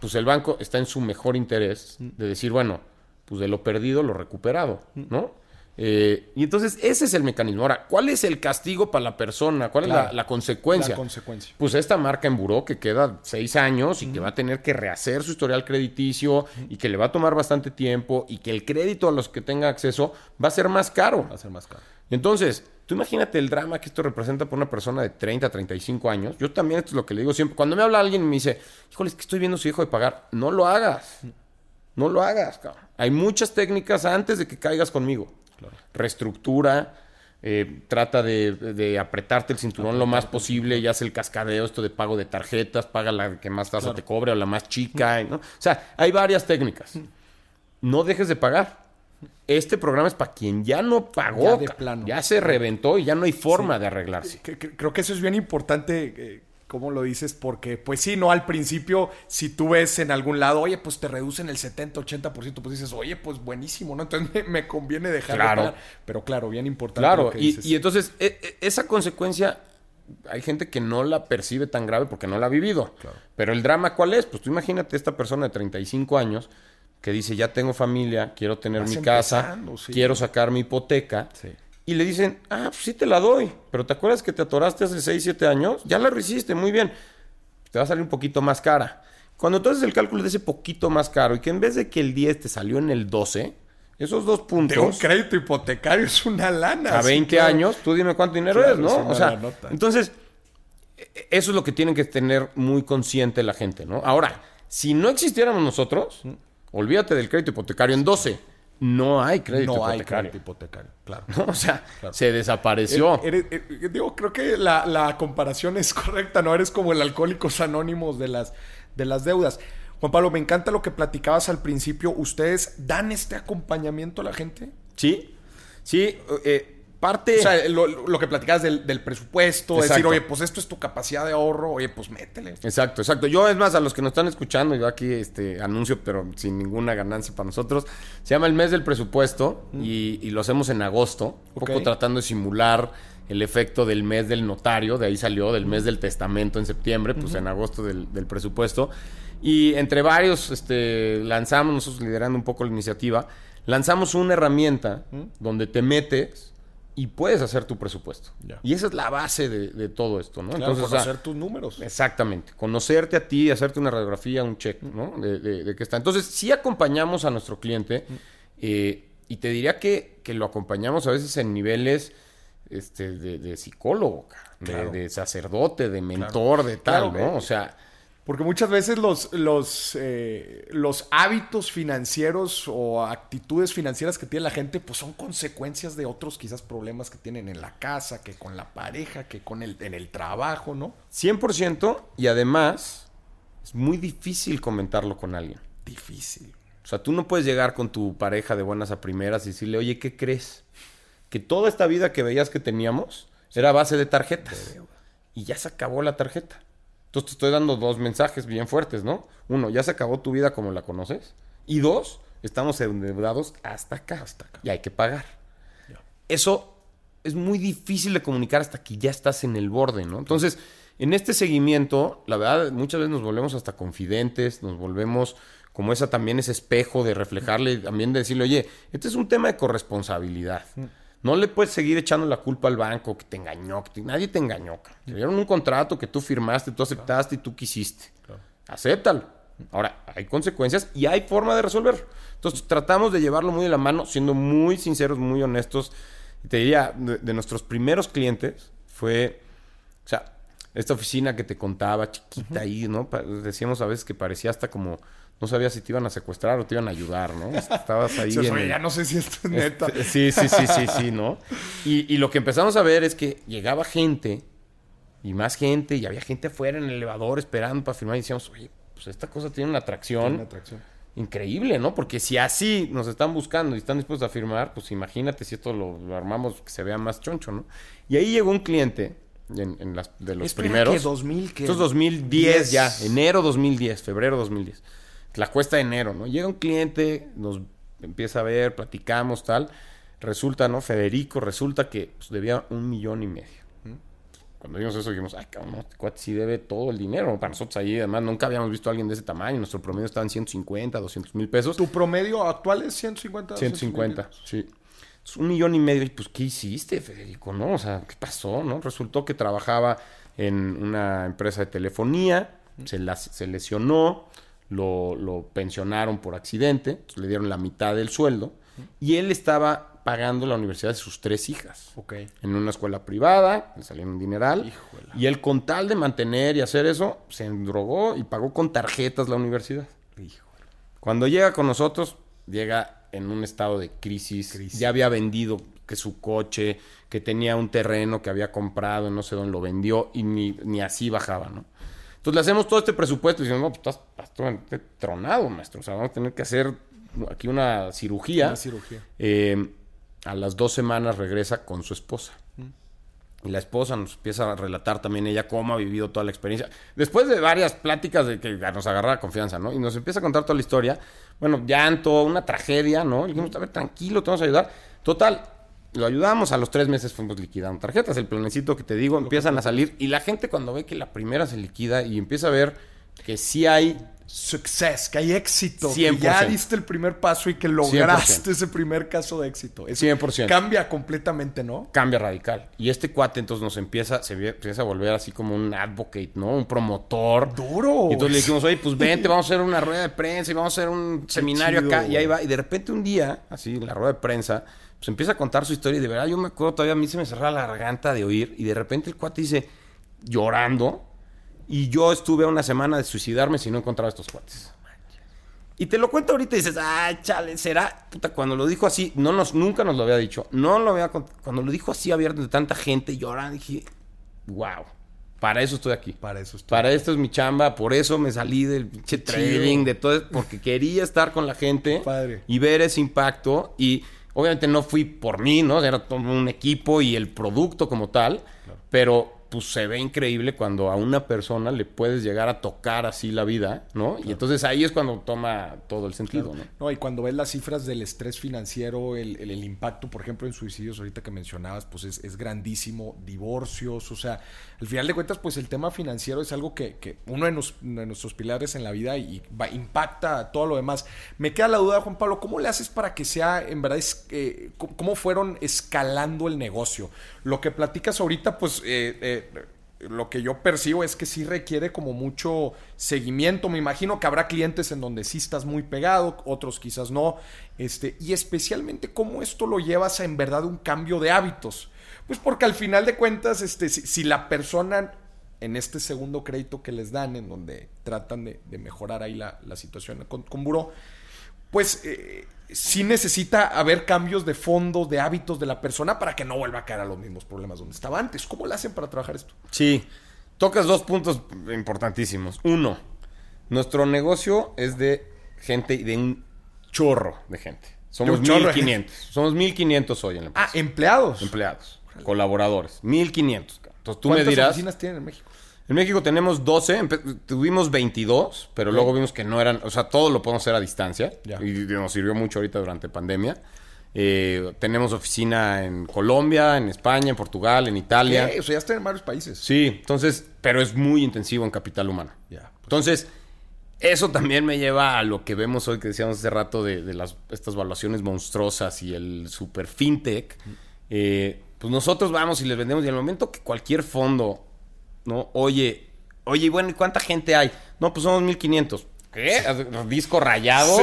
pues el banco está en su mejor interés de decir, bueno, pues de lo perdido, lo recuperado, ¿no? Eh, y entonces ese es el mecanismo. Ahora, ¿cuál es el castigo para la persona? ¿Cuál es la, la consecuencia? La consecuencia. Pues esta marca en buró que queda seis años y que va a tener que rehacer su historial crediticio y que le va a tomar bastante tiempo y que el crédito a los que tenga acceso va a ser más caro. Va a ser más caro. Entonces, tú imagínate el drama que esto representa para una persona de 30, 35 años. Yo también esto es lo que le digo siempre. Cuando me habla alguien y me dice, híjole, es que estoy viendo a su hijo de pagar. No lo hagas. No lo hagas, cabrón. Hay muchas técnicas antes de que caigas conmigo. Reestructura, eh, trata de, de apretarte el cinturón lo más posible y hace el cascadeo, esto de pago de tarjetas, paga la que más tasa te cobre o la más chica. ¿no? O sea, hay varias técnicas. No dejes de pagar. Este programa es para quien ya no pagó, Ya de cabrón. plano. ya se reventó y ya no hay forma de arreglarse. Creo que eso es bien importante, eh, como lo dices, porque, pues sí, no, al principio, si tú ves en algún lado, oye, pues te reducen el 70, 80%, pues dices, oye, pues buenísimo, ¿no? Entonces me, me conviene dejar Claro. de. Pero claro, bien importante. Claro, lo que y, dices. y entonces e- e- esa consecuencia hay gente que no la percibe tan grave porque no la ha vivido. Pero el drama, ¿cuál es? Pues tú imagínate esta persona de 35 años que dice, ya tengo familia, quiero tener Vas mi casa, sí. quiero sacar mi hipoteca. Sí. Y le dicen, ah, pues sí te la doy, pero ¿te acuerdas que te atoraste hace 6, 7 años? Ya la resiste, muy bien. Te va a salir un poquito más cara. Cuando tú haces el cálculo de ese poquito más caro y que en vez de que el 10 te salió en el 12, esos dos puntos... De un crédito hipotecario es una lana. A sí, 20 claro. años, tú dime cuánto dinero Claro, es, ¿no? o sea, entonces, eso es lo que tienen que tener muy consciente la gente, ¿no? Ahora, si no existiéramos nosotros, olvídate del crédito hipotecario en 12. No hay crédito No hay hipotecario. crédito hipotecario, claro. ¿no? O sea, se desapareció. Eres- eres- digo, creo que la, la comparación es correcta, ¿no? Eres como el alcohólicos anónimos de las, de las deudas. Juan Pablo, me encanta lo que platicabas al principio. ¿Ustedes dan este acompañamiento a la gente? Sí, sí, eh, parte... O sea, lo, lo que platicabas del, del presupuesto, decir, Exacto. oye, pues esto es tu capacidad de ahorro, oye, pues métele. Exacto, exacto. Yo, es más, a los que nos están escuchando, yo aquí este anuncio, pero sin ninguna ganancia para nosotros, se llama el mes del presupuesto y, y lo hacemos en agosto, un poco tratando de simular el efecto del mes del notario, de ahí salió, del mes del testamento en septiembre, pues en agosto del, del presupuesto. Y entre varios, este, lanzamos, nosotros liderando un poco la iniciativa, lanzamos una herramienta donde te metes y puedes hacer tu presupuesto. Y esa es la base de, de todo esto, ¿no? Claro, o sea, conocer tus números. Exactamente. Conocerte a ti, hacerte una radiografía, un check, ¿no? De, de, de qué está. Entonces, sí acompañamos a nuestro cliente eh, y te diría que, que lo acompañamos a veces en niveles este, de, de psicólogo, de- Claro. de, sacerdote, de mentor, de tal, ¿no? O sea, Porque muchas veces los, los, eh, los hábitos financieros o actitudes financieras que tiene la gente, pues son consecuencias de otros quizás problemas que tienen en la casa, que con la pareja, que con el, en el trabajo, ¿no? 100% y además es muy difícil comentarlo con alguien. Difícil. O sea, tú no puedes llegar con tu pareja de buenas a primeras y decirle, oye, ¿qué crees? Que toda esta vida que veías que teníamos era base de tarjetas. Y ya se acabó la tarjeta. Entonces te estoy dando dos mensajes bien fuertes, ¿no? Uno, ya se acabó tu vida como la conoces. Y dos, estamos endeudados hasta acá. Hasta acá. Y hay que pagar. Eso es muy difícil de comunicar hasta que ya estás en el borde, ¿no? Entonces, en este seguimiento, la verdad, muchas veces nos volvemos hasta confidentes, nos volvemos como esa también ese espejo de reflejarle, también de decirle, oye, este es un tema de corresponsabilidad. No le puedes seguir echando la culpa al banco que te engañó, que te- nadie te engañó. Te dieron un contrato que tú firmaste, tú aceptaste y tú quisiste. Acéptalo. Ahora, hay consecuencias y hay forma de resolverlo. Entonces, tratamos de llevarlo muy de la mano, siendo muy sinceros, muy honestos. Y te diría, de, de nuestros primeros clientes fue, o sea, esta oficina que te contaba, chiquita ahí, ¿no? Pa- Decíamos a veces que parecía hasta como, no sabías si te iban a secuestrar o te iban a ayudar, ¿no? Estabas ahí O sea, en el- ya no sé si esto es neta. este, Sí, sí, sí, sí, sí, ¿no? Y, y lo que empezamos a ver es que llegaba gente y más gente y había gente afuera en el elevador esperando para firmar y decíamos, oye, pues esta cosa tiene una atracción Una atracción. increíble, ¿no? Porque si así nos están buscando y están dispuestos a firmar, pues imagínate si esto lo, lo armamos que se vea más choncho, ¿no? Y ahí llegó un cliente en, en las, de los Espera, primeros. ¿qué? 2000, ¿qué? Esto es 2010 ya, 10. enero 2010, febrero 2010. La cuesta de enero, ¿no? Llega un cliente, nos empieza a ver, platicamos, tal. Resulta, ¿no? Federico, resulta que pues, debía un millón y medio. Cuando vimos eso dijimos, ay, cabrón, este cuate sí debe todo el dinero. ¿no? Para nosotros ahí, además, nunca habíamos visto a alguien de ese tamaño. Nuestro promedio estaba en 150, 200 mil pesos. ¿Tu promedio actual es 150? 150, sí. Es un millón y medio. Y pues, ¿qué hiciste, Federico? ¿No? O sea, ¿qué pasó? ¿No? Resultó que trabajaba en una empresa de telefonía, se, la- se lesionó, lo, lo pensionaron por accidente, entonces le dieron la mitad del sueldo, y él estaba pagando la universidad de sus tres hijas. Ok. En una escuela privada, le salieron un dineral. Híjole. Y él, con tal de mantener y hacer eso, se endrogó y pagó con tarjetas la universidad. Híjole. Cuando llega con nosotros, llega en un estado de crisis. Crisis. Ya había vendido que su coche, que tenía un terreno que había comprado, no sé dónde lo vendió y ni, ni así bajaba, ¿no? Entonces le hacemos todo este presupuesto y decimos, no, pues estás bastante tronado, maestro. O sea, vamos a tener que hacer aquí una cirugía. Una cirugía. Eh, a las dos semanas regresa con su esposa. Y la esposa nos empieza a relatar también ella cómo ha vivido toda la experiencia. Después de varias pláticas de que nos agarra confianza, ¿no? Y nos empieza a contar toda la historia. Bueno, llanto, una tragedia, ¿no? Y dijimos, a ver, tranquilo, te vamos a ayudar. Total, lo ayudamos. A los tres meses fuimos liquidando tarjetas. El planecito que te digo, empiezan a salir. Y la gente cuando ve que la primera se liquida y empieza a ver que sí hay Success, que hay éxito. Que 100%. ya diste el primer paso y que lograste ese primer caso de éxito. Eso 100%. Cambia completamente, ¿no? cambia radical. Y este cuate entonces nos empieza, se empieza a volver así como un advocate, ¿no? Un promotor. Duro. Y entonces le dijimos, oye, pues vente, vamos a hacer una rueda de prensa y vamos a hacer un seminario chido, acá. Y ahí va. Y de repente un día, así, en la rueda de prensa, pues empieza a contar su historia. Y de verdad, yo me acuerdo todavía, a mí se me cerraba la garganta de oír. Y de repente el cuate dice, llorando, y yo estuve una semana de suicidarme si no encontraba estos cuates. Y te lo cuento ahorita y dices, ay, chale, será. Puta, cuando lo dijo así, no nos, nunca nos lo había dicho. No lo había Cuando lo dijo así abierto de tanta gente llorando, dije, wow, para eso estoy aquí. Para eso estoy. Para esto es mi chamba, por eso me salí del pinche trading, de todo, porque quería estar con la gente Padre. y ver ese impacto. Y obviamente no fui por mí, ¿no? Era todo un equipo y el producto como tal, pero pues se ve increíble cuando a una persona le puedes llegar a tocar así la vida, ¿no? Y entonces ahí es cuando toma todo el sentido, ¿no? No, y cuando ves las cifras del estrés financiero, el, el- el impacto, por ejemplo, en suicidios, ahorita que mencionabas, pues es, es grandísimo, divorcios, o sea, al final de cuentas, pues el tema financiero es algo que, que uno de, nos- de nuestros pilares en la vida y va- impacta a todo lo demás. Me queda la duda, Juan Pablo, ¿cómo le haces para que sea, en verdad, es, eh, cómo- cómo fueron escalando el negocio? Lo que platicas ahorita, pues... eh, eh, lo que yo percibo es que sí requiere como mucho seguimiento. Me imagino que habrá clientes en donde sí estás muy pegado, otros quizás no. Este, y especialmente cómo esto lo llevas a en verdad un cambio de hábitos. Pues porque al final de cuentas, este, si, si la persona en este segundo crédito que les dan, en donde tratan de, de mejorar ahí la, la situación con, con Buró, pues eh, sí necesita haber cambios de fondo, de hábitos de la persona para que no vuelva a caer a los mismos problemas donde estaba antes. ¿Cómo le hacen para trabajar esto? Sí, tocas dos puntos importantísimos. Uno, nuestro negocio es de gente, de un chorro de gente. Somos un chorro de 1500. Somos 1500 hoy en la empresa. Ah, empleados. Empleados, colaboradores, 1500. cabrón. Entonces tú me ¿Cuántas dirás. oficinas tienen en México? En México tenemos 12, empe- tuvimos 22, pero luego vimos que no eran, o sea, todo lo podemos hacer a distancia Ya. y nos sirvió mucho ahorita durante pandemia. Eh, tenemos oficina en Colombia, en España, en Portugal, en Italia. ¿Qué? O sea, ya están en varios países. Sí, entonces, pero es muy intensivo en capital humano. Ya. Entonces, eso también me lleva a lo que vemos hoy que decíamos hace rato de, de las, estas valuaciones monstruosas y el super fintech. Eh, pues nosotros vamos y les vendemos y en el momento que cualquier fondo, ¿no? Oye, oye, y bueno, ¿y cuánta gente hay? No, pues somos 1500. ¿Qué? Disco rayado,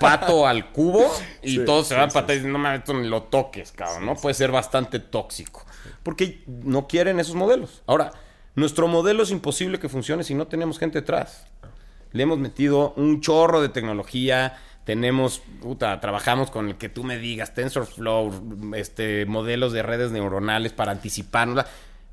pato al cubo y Sí, todos se van para atrás y no mames, esto ni lo toques, cabrón, ¿no? Puede ser bastante tóxico. Porque no quieren esos modelos. Ahora, nuestro modelo es imposible que funcione si no tenemos gente detrás. Le hemos metido un chorro de tecnología. Tenemos, puta, trabajamos con el que tú me digas, TensorFlow, este, modelos de redes neuronales para anticiparnos.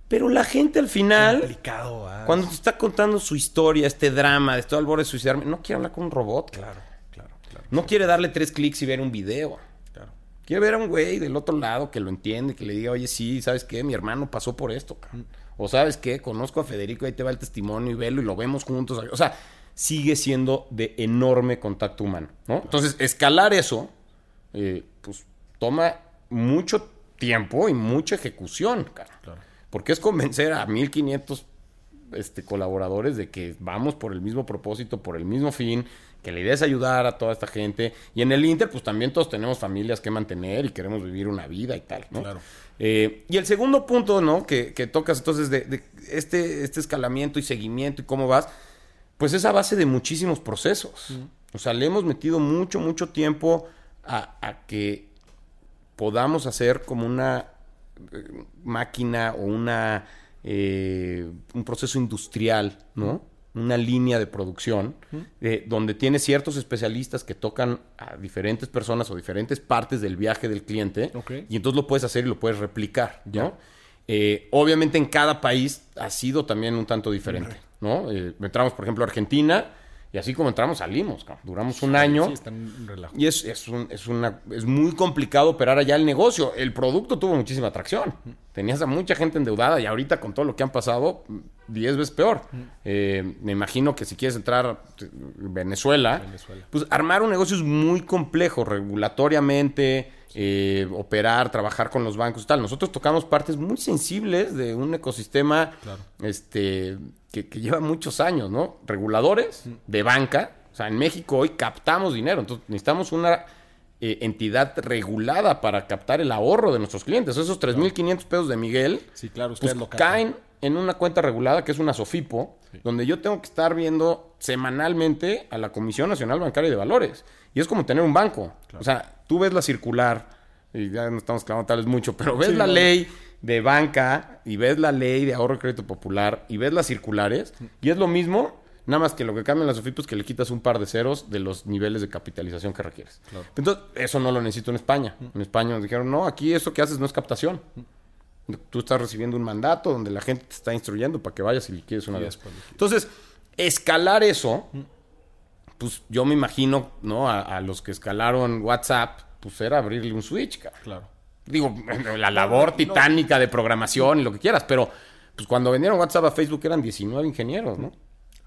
Pero la gente al final, ah. cuando te está contando su historia, este drama, de estoy al borde de suicidarme, no quiere hablar con un robot. Claro, claro, claro. No quiere darle tres clics y ver un video. claro. Quiere ver a un güey del otro lado que lo entiende, que le diga, oye, sí, ¿sabes qué? Mi hermano pasó por esto, cabrón. O ¿sabes qué? Conozco a Federico, ahí te va el testimonio y velo y lo vemos juntos. O sea, sigue siendo de enorme contacto humano, ¿no? Entonces, escalar eso, eh, pues, toma mucho tiempo y mucha ejecución, cara. Claro. Porque es convencer a 1500 este, colaboradores de que vamos por el mismo propósito, por el mismo fin, que la idea es ayudar a toda esta gente. Y en el Inter, pues también todos tenemos familias que mantener y queremos vivir una vida y tal, ¿no? Claro. Eh, y el segundo punto, ¿no? Que, que tocas entonces de, de este, este escalamiento y seguimiento y cómo vas, pues es a base de muchísimos procesos. O sea, le hemos metido mucho, mucho tiempo a, a que podamos hacer como una máquina o una eh, un proceso industrial, ¿no? Una línea de producción eh, donde tiene ciertos especialistas que tocan a diferentes personas o diferentes partes del viaje del cliente y entonces lo puedes hacer y lo puedes replicar, ¿no? Eh, obviamente en cada país ha sido también un tanto diferente, ¿no? Entramos, por ejemplo, a Argentina y así como entramos salimos, cabrón. duramos un año. Sí, está en un relajo. Y es, es, un- es una, es muy complicado operar allá el negocio. El producto tuvo muchísima atracción. Tenías a mucha gente endeudada y ahorita con todo lo que han pasado, 10 veces peor. Eh, me imagino que si quieres entrar Venezuela, Venezuela. pues armar un negocio es muy complejo regulatoriamente, eh, operar, trabajar con los bancos y tal. Nosotros tocamos partes muy sensibles de un ecosistema Claro. este, que, que lleva muchos años, ¿no? Reguladores de banca. O sea, en México hoy captamos dinero, entonces necesitamos una eh, entidad regulada para captar el ahorro de nuestros clientes. Esos 3.500 pesos de Miguel, Sí, claro, pues lo caen en una cuenta regulada que es una SOFIPO, donde yo tengo que estar viendo semanalmente a la Comisión Nacional Bancaria de Valores. Y es como tener un banco. O sea, tú ves la circular, y ya no estamos clavando tal vez mucho, pero ves Sí, la no, ley de banca y ves la ley de ahorro y crédito popular y ves las circulares y es lo mismo, nada más que lo que cambian las SOFIPO es que le quitas un par de ceros de los niveles de capitalización que requieres. Entonces, eso no lo necesito en España. En España nos dijeron, no, aquí eso que haces no es captación. Tú estás recibiendo un mandato donde la gente te está instruyendo para que vayas y liquides una vez. Entonces, escalar eso, pues yo me imagino, ¿no? A, a los que escalaron WhatsApp, pues era abrirle un switch, cabrón. Claro. Digo, la labor titánica de programación y lo que quieras, pero pues cuando vendieron WhatsApp a Facebook eran 19 ingenieros, ¿no?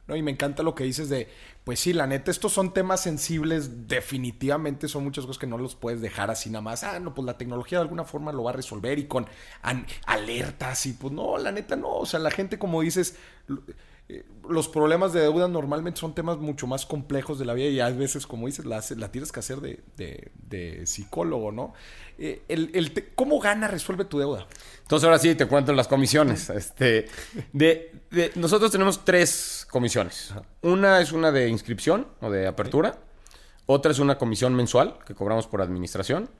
No, y me encanta lo que dices de, pues sí, la neta, estos son temas sensibles, definitivamente son muchas cosas que no los puedes dejar así nada más. Ah, no, pues la tecnología de alguna forma lo va a resolver y con alertas y pues no, la neta no, o sea, la gente como dices, los problemas de deuda normalmente son temas mucho más complejos de la vida y a veces, como dices, la, la tienes que hacer de, de- de psicólogo, ¿no? Eh, el, el te- ¿Cómo gana resuelve tu deuda? Entonces ahora sí te cuento las comisiones. Este, de, de- nosotros tenemos tres comisiones. Una es una de inscripción o de apertura. Otra es una comisión mensual que cobramos por administración.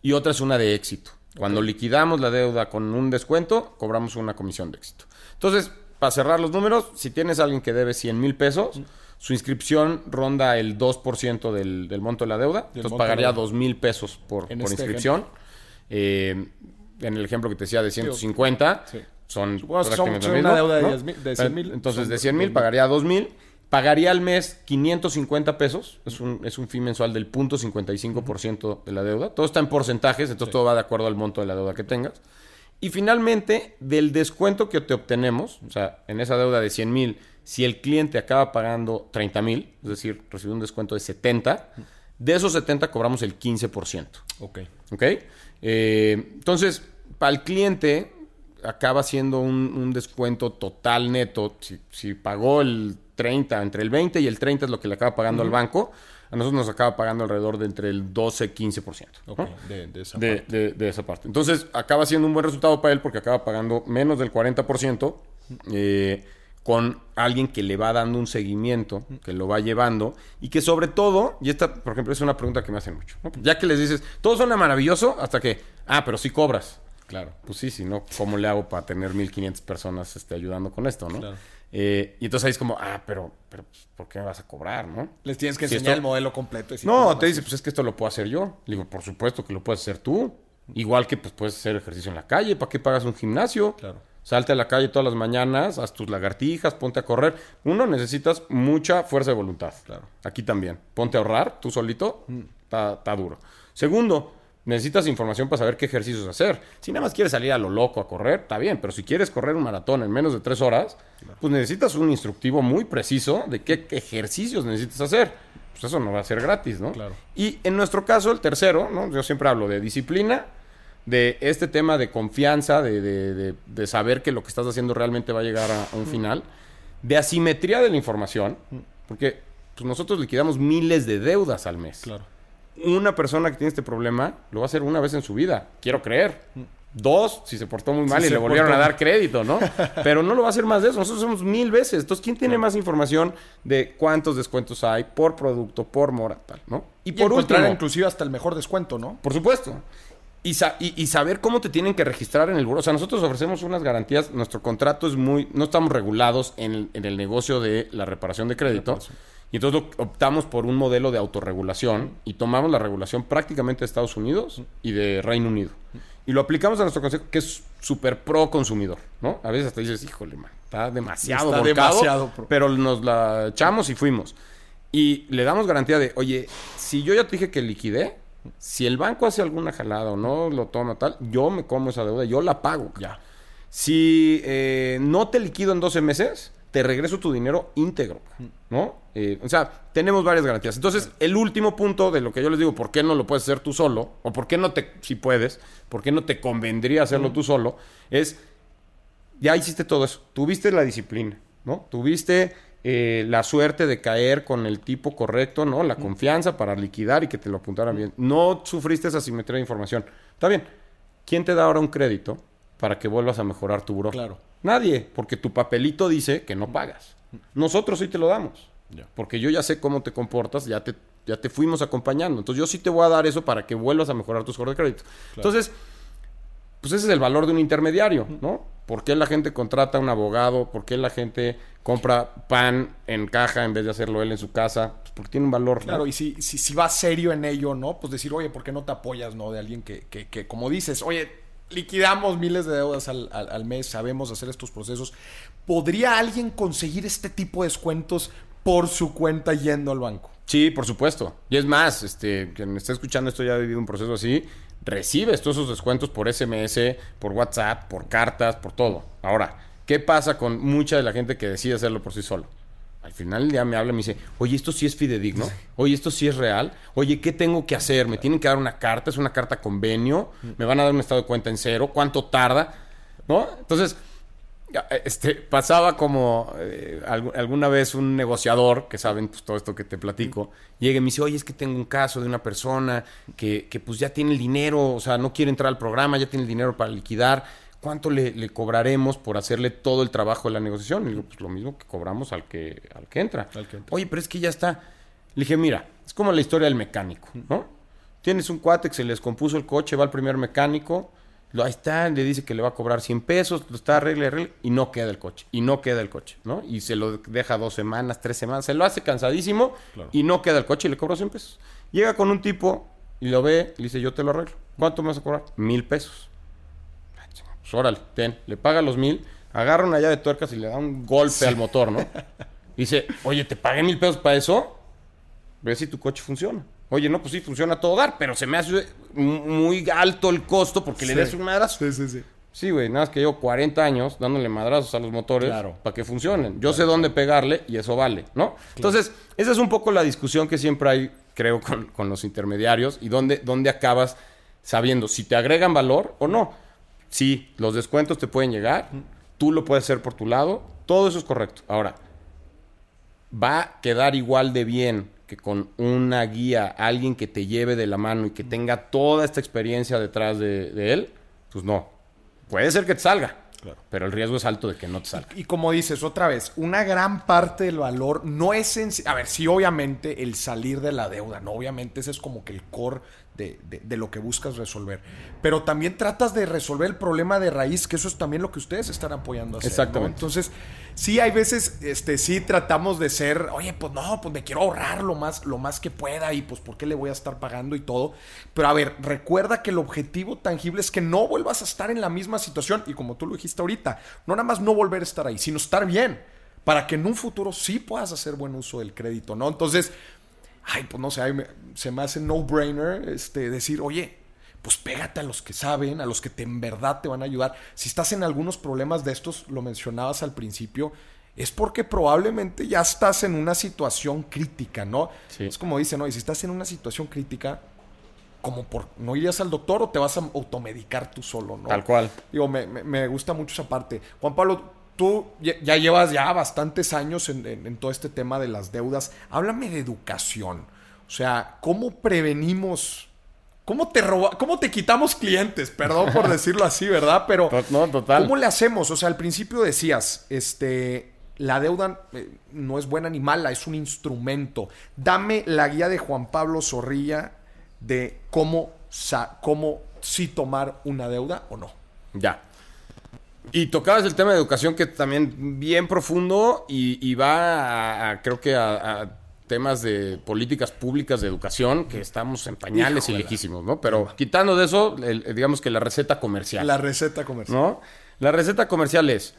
Y otra es una de éxito. Cuando liquidamos la deuda con un descuento, cobramos una comisión de éxito. Entonces, para cerrar los números, si tienes a alguien que debe 100 mil pesos, su inscripción ronda el 2% del, del monto de la deuda. Entonces pagaría la deuda. 2 mil pesos por, este inscripción. Eh, en el ejemplo que te decía de 150, Sí. son prácticamente son una deuda de ¿no? 10 mil- de 100 mil, Entonces, son de 100 mil 2,000. pagaría 2 mil. Pagaría al mes 550 pesos. Es un, es un fee mensual del 0.55% de la deuda. Todo está en porcentajes, entonces todo va de acuerdo al monto de la deuda que tengas. Y finalmente, del descuento que te obtenemos, o sea, en esa deuda de 100 mil, si el cliente acaba pagando 30 mil, es decir, recibe un descuento de 70, de esos 70 cobramos el 15%. Ok. ¿Ok? Eh, entonces, para el cliente acaba siendo un, un descuento total neto. Si, si pagó el 30, entre el 20 y el 30 es lo que le acaba pagando al banco, a nosotros nos acaba pagando alrededor de entre el 12 y 15%. ¿no? De, de esa de, parte. de- de esa parte. Entonces, acaba siendo un buen resultado para él porque acaba pagando menos del 40% eh, con alguien que le va dando un seguimiento, que lo va llevando y que sobre todo, y esta, por ejemplo, es una pregunta que me hacen mucho, ¿no? ya que les dices, todo suena maravilloso hasta que, ah, pero sí cobras. Claro. Pues sí, si no, ¿cómo le hago para tener 1500 personas este, ayudando con esto, no? Claro. Eh, y entonces ahí es como, ah, pero, pero pues, ¿por qué me vas a cobrar, no? Les tienes que Si enseñar esto- el modelo completo. y si No, te dice, pues es que esto lo puedo hacer yo. Le digo, por supuesto que lo puedes hacer tú. Igual que pues puedes hacer ejercicio en la calle. ¿Para qué pagas un gimnasio? Claro. Salte a la calle todas las mañanas, haz tus lagartijas, ponte a correr. Uno, necesitas mucha fuerza de voluntad. Claro. Aquí también. Ponte a ahorrar, tú solito, está está duro. Segundo, necesitas información para saber qué ejercicios hacer. Si nada más quieres salir a lo loco a correr, está bien, pero si quieres correr un maratón en menos de tres horas, pues necesitas un instructivo muy preciso de qué ejercicios necesitas hacer. Pues eso no va a ser gratis, ¿no? Claro. Y en nuestro caso, el tercero, ¿no? Yo siempre hablo de disciplina, de este tema de confianza, de, de- de- de saber que lo que estás haciendo realmente va a llegar a, a un final, de asimetría de la información, porque pues, nosotros liquidamos miles de deudas al mes. Claro. Una persona que tiene este problema lo va a hacer una vez en su vida, quiero creer. Dos, si se portó muy mal y le volvieron a dar crédito, ¿no? Pero no lo va a hacer más de eso. Nosotros somos mil veces. Entonces, ¿quién tiene más información de cuántos descuentos hay por producto, por mora, tal, ¿no? Y, por encontrar último, inclusive hasta el mejor descuento, ¿no? por supuesto. Y, sa- y- y saber cómo te tienen que registrar en el buro. O sea, nosotros ofrecemos unas garantías. Nuestro contrato es muy. No estamos regulados en el, en el negocio de la reparación de crédito. Y entonces lo- optamos por un modelo de autorregulación y tomamos la regulación prácticamente de Estados Unidos y de Reino Unido. Y lo aplicamos a nuestro consejo, que es súper pro consumidor, ¿no? A veces hasta dices, híjole, man, está demasiado Está volcado, demasiado pro. pero nos la echamos y fuimos. Y le damos garantía de, oye, si yo ya te dije que liquidé, si el banco hace alguna jalada o no lo toma tal, yo me como esa deuda, yo la pago. Ya. Si eh, no te liquido en 12 meses, te regreso tu dinero íntegro, ¿no? Eh, o sea, tenemos varias garantías. Entonces, el último punto de lo que yo les digo, ¿por qué no lo puedes hacer tú solo? O ¿por qué no te, si puedes, por qué no te convendría hacerlo tú solo? Es, ya hiciste todo eso. Tuviste la disciplina, ¿no? Tuviste eh, la suerte de caer con el tipo correcto, ¿no? La confianza para liquidar y que te lo apuntaran bien. No sufriste esa simetría de información. Está bien. ¿Quién te da ahora un crédito para que vuelvas a mejorar tu buro? Claro. Nadie, porque tu papelito dice que no pagas. Nosotros sí te lo damos. Porque yo ya sé cómo te comportas, ya te, ya te fuimos acompañando. Entonces yo sí te voy a dar eso para que vuelvas a mejorar tu score de crédito. Entonces, pues ese es el valor de un intermediario, ¿no? ¿Por qué la gente contrata a un abogado? ¿Por qué la gente compra pan en caja en vez de hacerlo él en su casa? Pues porque tiene un valor. ¿no? Claro, y si, si, si vas serio en ello, ¿no? Pues decir, oye, ¿por qué no te apoyas, ¿no? De alguien que, que, que como dices, oye, liquidamos miles de deudas al, al- al mes, sabemos hacer estos procesos. ¿Podría alguien conseguir este tipo de descuentos por su cuenta yendo al banco? Sí, por supuesto. Y es más, este, quien está escuchando esto ya ha vivido un proceso así, recibes todos esos descuentos por SMS, por WhatsApp, por cartas, por todo. Ahora, ¿qué pasa con mucha de la gente que decide hacerlo por sí solo? Al final día me habla y me dice, oye, esto sí es fidedigno, oye, esto sí es real, oye, ¿qué tengo que hacer? ¿Me tienen que dar una carta? ¿Es una carta convenio? ¿Me van a dar un estado de cuenta en cero? ¿Cuánto tarda? ¿No? Entonces, este, pasaba como eh, algu- alguna vez un negociador, que saben pues, todo esto que te platico, llega y me dice, oye, es que tengo un caso de una persona que, que, pues ya tiene el dinero, o sea, no quiere entrar al programa, ya tiene el dinero para liquidar, ¿cuánto le, le cobraremos por hacerle todo el trabajo de la negociación? Y digo, pues lo mismo que cobramos al que, al que entra. Al que entra. Oye, pero es que ya está. Le dije, mira, es como la historia del mecánico, ¿no? Tienes un cuate que se les compuso el coche, va al primer mecánico, lo, ahí está, le dice que le va a cobrar 100 pesos, lo está arregle, arregle, y no queda el coche, y no queda el coche, ¿no? Y se lo deja dos semanas, tres semanas, se lo hace cansadísimo y no queda el coche y le cobra 100 pesos. Llega con un tipo y lo ve y le dice, yo te lo arreglo. ¿Cuánto me vas a cobrar? Mil pesos. Pues órale, ten, le paga los mil, agarra una llave de tuercas y le da un golpe al motor, ¿no? Dice, oye, te pagué mil pesos para eso, ve si tu coche funciona. Oye, no, pues sí, funciona a todo dar, pero se me hace muy alto el costo porque le des un madrazo. Sí, sí, sí. Sí, güey, nada más que llevo 40 años dándole madrazos a los motores Claro. para que funcionen. Yo sé dónde pegarle y eso vale, ¿no? Entonces, esa es un poco la discusión que siempre hay, creo, con, con los intermediarios y dónde, dónde acabas sabiendo si te agregan valor o no. Sí, los descuentos te pueden llegar, tú lo puedes hacer por tu lado, todo eso es correcto. Ahora, ¿va a quedar igual de bien que con una guía, alguien que te lleve de la mano y que tenga toda esta experiencia detrás de, de él? Pues no. Puede ser que te salga, pero el riesgo es alto de que no te salga. Y como dices, otra vez, una gran parte del valor no es en A ver, sí, obviamente, el salir de la deuda, ¿no? Obviamente ese es como que el core de, de- de lo que buscas resolver. Pero también tratas de resolver el problema de raíz, que eso es también lo que ustedes están apoyando a hacer. ¿no? Exactamente. Entonces, sí, hay veces, este, sí tratamos de ser, oye, pues no, pues me quiero ahorrar lo más, lo más que pueda y pues por qué le voy a estar pagando y todo. Pero a ver, recuerda que el objetivo tangible es que no vuelvas a estar en la misma situación y como tú lo dijiste ahorita, no nada más no volver a estar ahí, sino estar bien para que en un futuro sí puedas hacer buen uso del crédito, ¿no? Entonces, ay, pues no sé, se me hace no-brainer este, decir, oye, pues pégate a los que saben, a los que te, en verdad te van a ayudar. Si estás en algunos problemas de estos, lo mencionabas al principio, es porque probablemente ya estás en una situación crítica, ¿no? Sí. Es como dicen, ¿no? Y si estás en una situación crítica, como por no irías al doctor o te vas a automedicar tú solo, ¿no? Tal cual. Digo, me, me- me gusta mucho esa parte. Juan Pablo, tú ya, ya llevas ya bastantes años en, en- en todo este tema de las deudas. Háblame de educación. O sea, ¿cómo prevenimos? ¿Cómo te roba, cómo te quitamos clientes? Perdón por decirlo así, ¿verdad? Pero no, total. ¿cómo le hacemos? O sea, al principio decías, este, la deuda eh, no es buena ni mala, es un instrumento. Dame la guía de Juan Pablo Zorrilla de cómo, cómo sí tomar una deuda o no. Ya. Y tocabas el tema de educación que también bien profundo y, y va a, a- creo que a, a temas de políticas públicas de educación que estamos en pañales y lejísimos, ¿no? Pero quitando de eso, el- digamos que la receta comercial. La receta comercial. ¿no? La receta comercial es,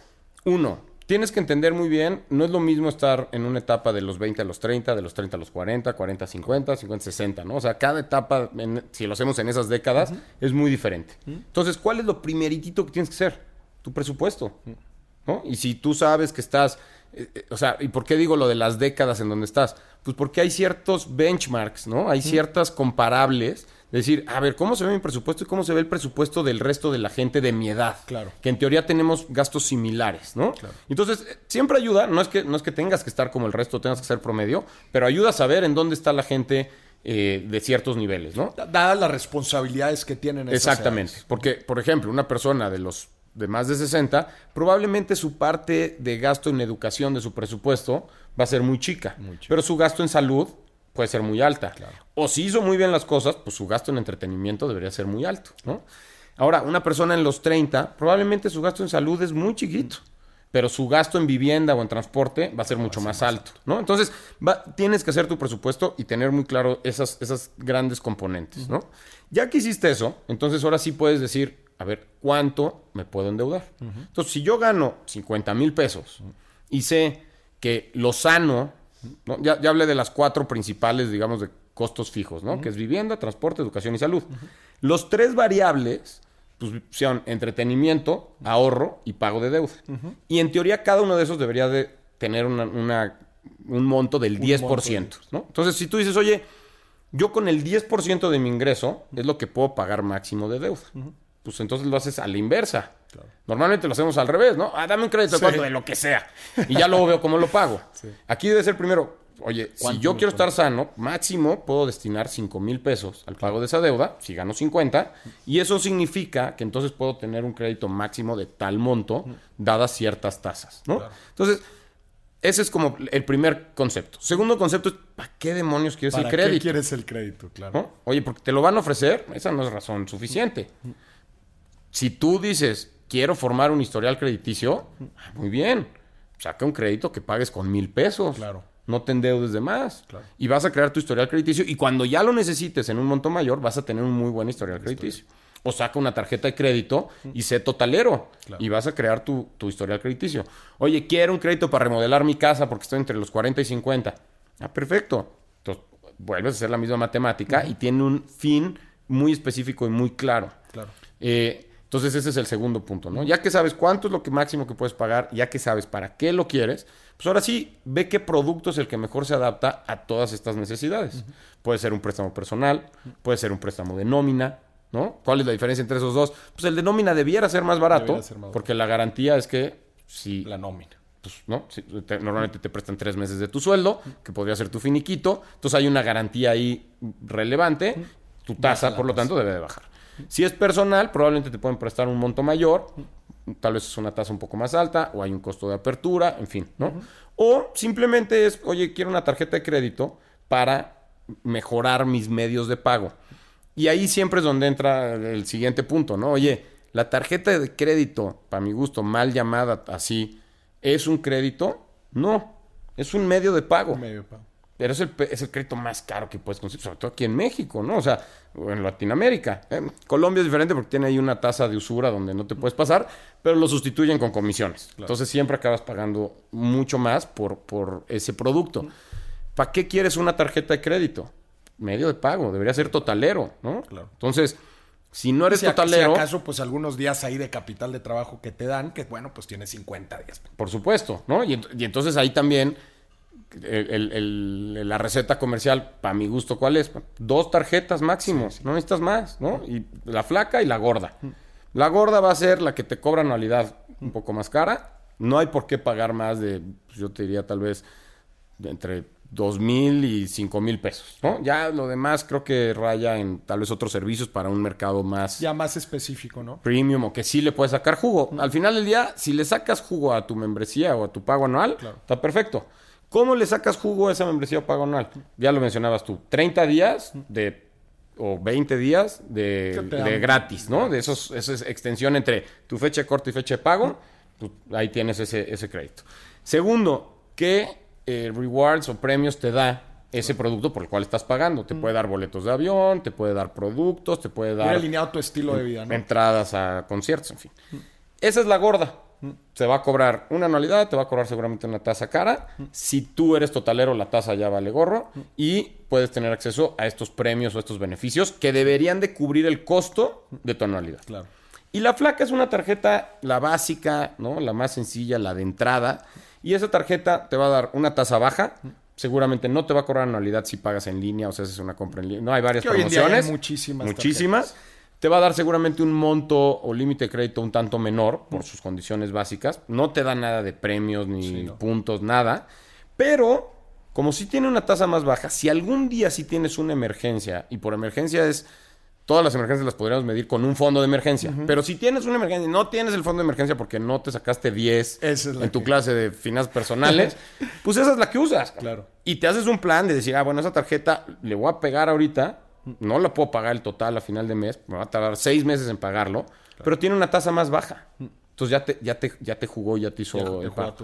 uno, tienes que entender muy bien, no es lo mismo estar en una etapa de los 20 a los 30, de los 30 a los 40, 40 a 50, 50 a 60, ¿no? O sea, cada etapa, en- si lo hacemos en esas décadas, es muy diferente. Entonces, ¿cuál es lo primeritito que tienes que hacer? Tu presupuesto, ¿no? Y si tú sabes que estás, eh, eh, o sea, ¿y por qué digo lo de las décadas en donde estás? Pues porque hay ciertos benchmarks, ¿no? Hay ciertas comparables. de Decir, a ver, ¿cómo se ve mi presupuesto y cómo se ve el presupuesto del resto de la gente de mi edad? Claro. Que en teoría tenemos gastos similares, ¿no? Entonces, eh, siempre ayuda, no es, que, no es que tengas que estar como el resto, tengas que ser promedio, pero ayuda a saber en dónde está la gente eh, de ciertos niveles, ¿no? Da- Dadas las responsabilidades que tienen esas Exactamente. Porque, por ejemplo, una persona de los de más de 60, probablemente su parte de gasto en educación de su presupuesto va a ser muy chica. Pero su gasto en salud puede ser muy alta. O si hizo muy bien las cosas, pues su gasto en entretenimiento debería ser muy alto, ¿no? Ahora, una persona en los 30, probablemente su gasto en salud es muy chiquito. Pero su gasto en vivienda o en transporte va a ser mucho más alto, ¿no? Entonces, va- tienes que hacer tu presupuesto y tener muy claro esas, esas grandes componentes, ¿no? Ya que hiciste eso, entonces ahora sí puedes decir, a ver, ¿cuánto me puedo endeudar? Entonces, si yo gano 50 mil pesos y sé que lo sano, ¿no? ya, ya hablé de las cuatro principales, digamos, de costos fijos, ¿no? Que es vivienda, transporte, educación y salud. Los tres variables, pues son entretenimiento, ahorro y pago de deuda. Y en teoría cada uno de esos debería de tener una, una- un monto del 10%, ¿no? Entonces, si tú dices, oye, yo con el 10% de mi ingreso es lo que puedo pagar máximo de deuda. Pues entonces lo haces a la inversa. Normalmente lo hacemos al revés, ¿no? Ah, dame un crédito de Sí. de lo que sea. Y ya luego veo cómo lo pago. Aquí debe ser primero, oye, si ¿Cuánto yo quiero estar sano, máximo puedo destinar 5 mil pesos al pago de esa deuda, si gano 50, y eso significa que entonces puedo tener un crédito máximo de tal monto, dadas ciertas tasas, ¿no? Entonces, Ese es como el primer concepto. Segundo concepto es, ¿para qué demonios quieres ¿Para el crédito? qué quieres el crédito? Claro. ¿no? Oye, porque te lo van a ofrecer, esa no es razón suficiente. Si tú dices, quiero formar un historial crediticio, ah, muy bien, saca un crédito que pagues con mil pesos. Claro. No te endeudes de más. Claro. Y vas a crear tu historial crediticio y cuando ya lo necesites en un monto mayor, vas a tener un muy buen historial crediticio. O saca una tarjeta de crédito y sé totalero. Claro. Y vas a crear tu, tu historial crediticio. Oye, quiero un crédito para remodelar mi casa porque estoy entre los 40 y 50. Ah, perfecto. Entonces, vuelves a hacer la misma matemática y tiene un fin muy específico y muy claro. Claro. Eh, entonces ese es el segundo punto, ¿no? Ya que sabes cuánto es lo que máximo que puedes pagar, ya que sabes para qué lo quieres, pues ahora sí, ve qué producto es el que mejor se adapta a todas estas necesidades. Puede ser un préstamo personal, puede ser un préstamo de nómina, ¿no? ¿Cuál es la diferencia entre esos dos? Pues el de nómina debiera ser más barato, ser más porque la garantía es que si La nómina. pues, ¿no? Si te- normalmente te prestan tres meses de tu sueldo, que podría ser tu finiquito. Entonces hay una garantía ahí relevante. Tu tasa, por lo tanto, debe de bajar. Si es personal, probablemente te pueden prestar un monto mayor. Tal vez es una tasa un poco más alta o hay un costo de apertura, en fin, ¿no? O simplemente es, oye, quiero una tarjeta de crédito para mejorar mis medios de pago. Y ahí siempre es donde entra el siguiente punto, ¿no? Oye, la tarjeta de crédito, para mi gusto, mal llamada así, ¿es un crédito? No, es un medio de pago. Medio pago. Pero es el, es el crédito más caro que puedes conseguir, sobre todo aquí en México, ¿no? O sea, o en Latinoamérica. Eh, Colombia es diferente porque tiene ahí una tasa de usura donde no te puedes pasar, pero lo sustituyen con comisiones. Entonces siempre acabas pagando mucho más por, por ese producto. ¿Para qué quieres una tarjeta de crédito? Medio de pago, debería ser totalero, ¿no? Claro. Entonces, si no eres Si, totalero, si acaso, pues algunos días ahí de capital de trabajo que te dan, que bueno, pues tienes 50 días. Por supuesto, ¿no? Y, y entonces ahí también el- el- el- la receta comercial, para mi gusto, ¿cuál es? Dos tarjetas máximo, no necesitas más, ¿no? Y la flaca y la gorda. La gorda va a ser la que te cobra anualidad un poco más cara. No hay por qué pagar más de, pues, yo te diría tal vez, de entre dos mil y cinco mil pesos, ¿no? Ya lo demás creo que raya en tal vez otros servicios para un mercado más Ya más específico, ¿no? premium o que sí le puedes sacar jugo. Al final del día, si le sacas jugo a tu membresía o a tu pago anual, está perfecto. ¿Cómo le sacas jugo a esa membresía o pago anual? Ya lo mencionabas tú. 30 días de o 20 días de, gratis, ¿no? De esos, esa es extensión entre tu fecha de corte y fecha de pago. tú- ahí tienes ese, ese crédito. Segundo, ¿qué eh, rewards o premios te da ese producto por el cual estás pagando? Te puede dar boletos de avión, te puede dar productos, te puede dar alineado tu estilo de vida, ¿no? entradas a conciertos, en fin. Esa es la gorda. Se va a cobrar una anualidad, te va a cobrar seguramente una tasa cara. Si tú eres totalero, la tasa ya vale gorro y puedes tener acceso a estos premios o estos beneficios que deberían de cubrir el costo de tu anualidad. Claro. Y la flaca es una tarjeta, la básica, ¿no? La más sencilla, la de entrada. Y esa tarjeta te va a dar una tasa baja. Seguramente no te va a cobrar anualidad si pagas en línea o si haces una compra en línea. No, hay varias Que hoy en día hay promociones. muchísimas Muchísimas. Te va a dar seguramente un monto o límite de crédito un tanto menor por sus condiciones básicas. No te da nada de premios ni Sí, no. puntos, nada. Pero, como si tiene una tasa más baja, si algún día sí tienes una emergencia, y por emergencia es Todas las emergencias las podríamos medir con un fondo de emergencia. Pero si tienes una emergencia y no tienes el fondo de emergencia porque no te sacaste 10 Esa es en tu que- clase de finanzas personales, pues esa es la que usas. Claro. Y te haces un plan de decir, ah, bueno, esa tarjeta le voy a pegar ahorita, no la puedo pagar el total a final de mes, me va a tardar seis meses en pagarlo, pero tiene una tasa más baja. Entonces ya te, ya te, ya te jugó, ya te hizo Ya el pago.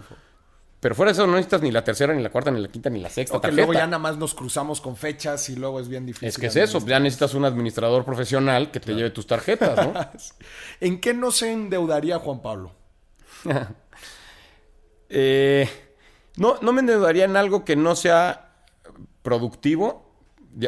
Pero fuera de eso no necesitas ni la tercera, ni la cuarta, ni la quinta, ni la sexta O que tarjeta. luego ya nada más nos cruzamos con fechas y luego es bien difícil. Es que es eso, ya necesitas un administrador profesional que te lleve tus tarjetas, ¿no? ¿En qué no se endeudaría Juan Pablo? Eh, no, no me endeudaría en algo que no sea productivo.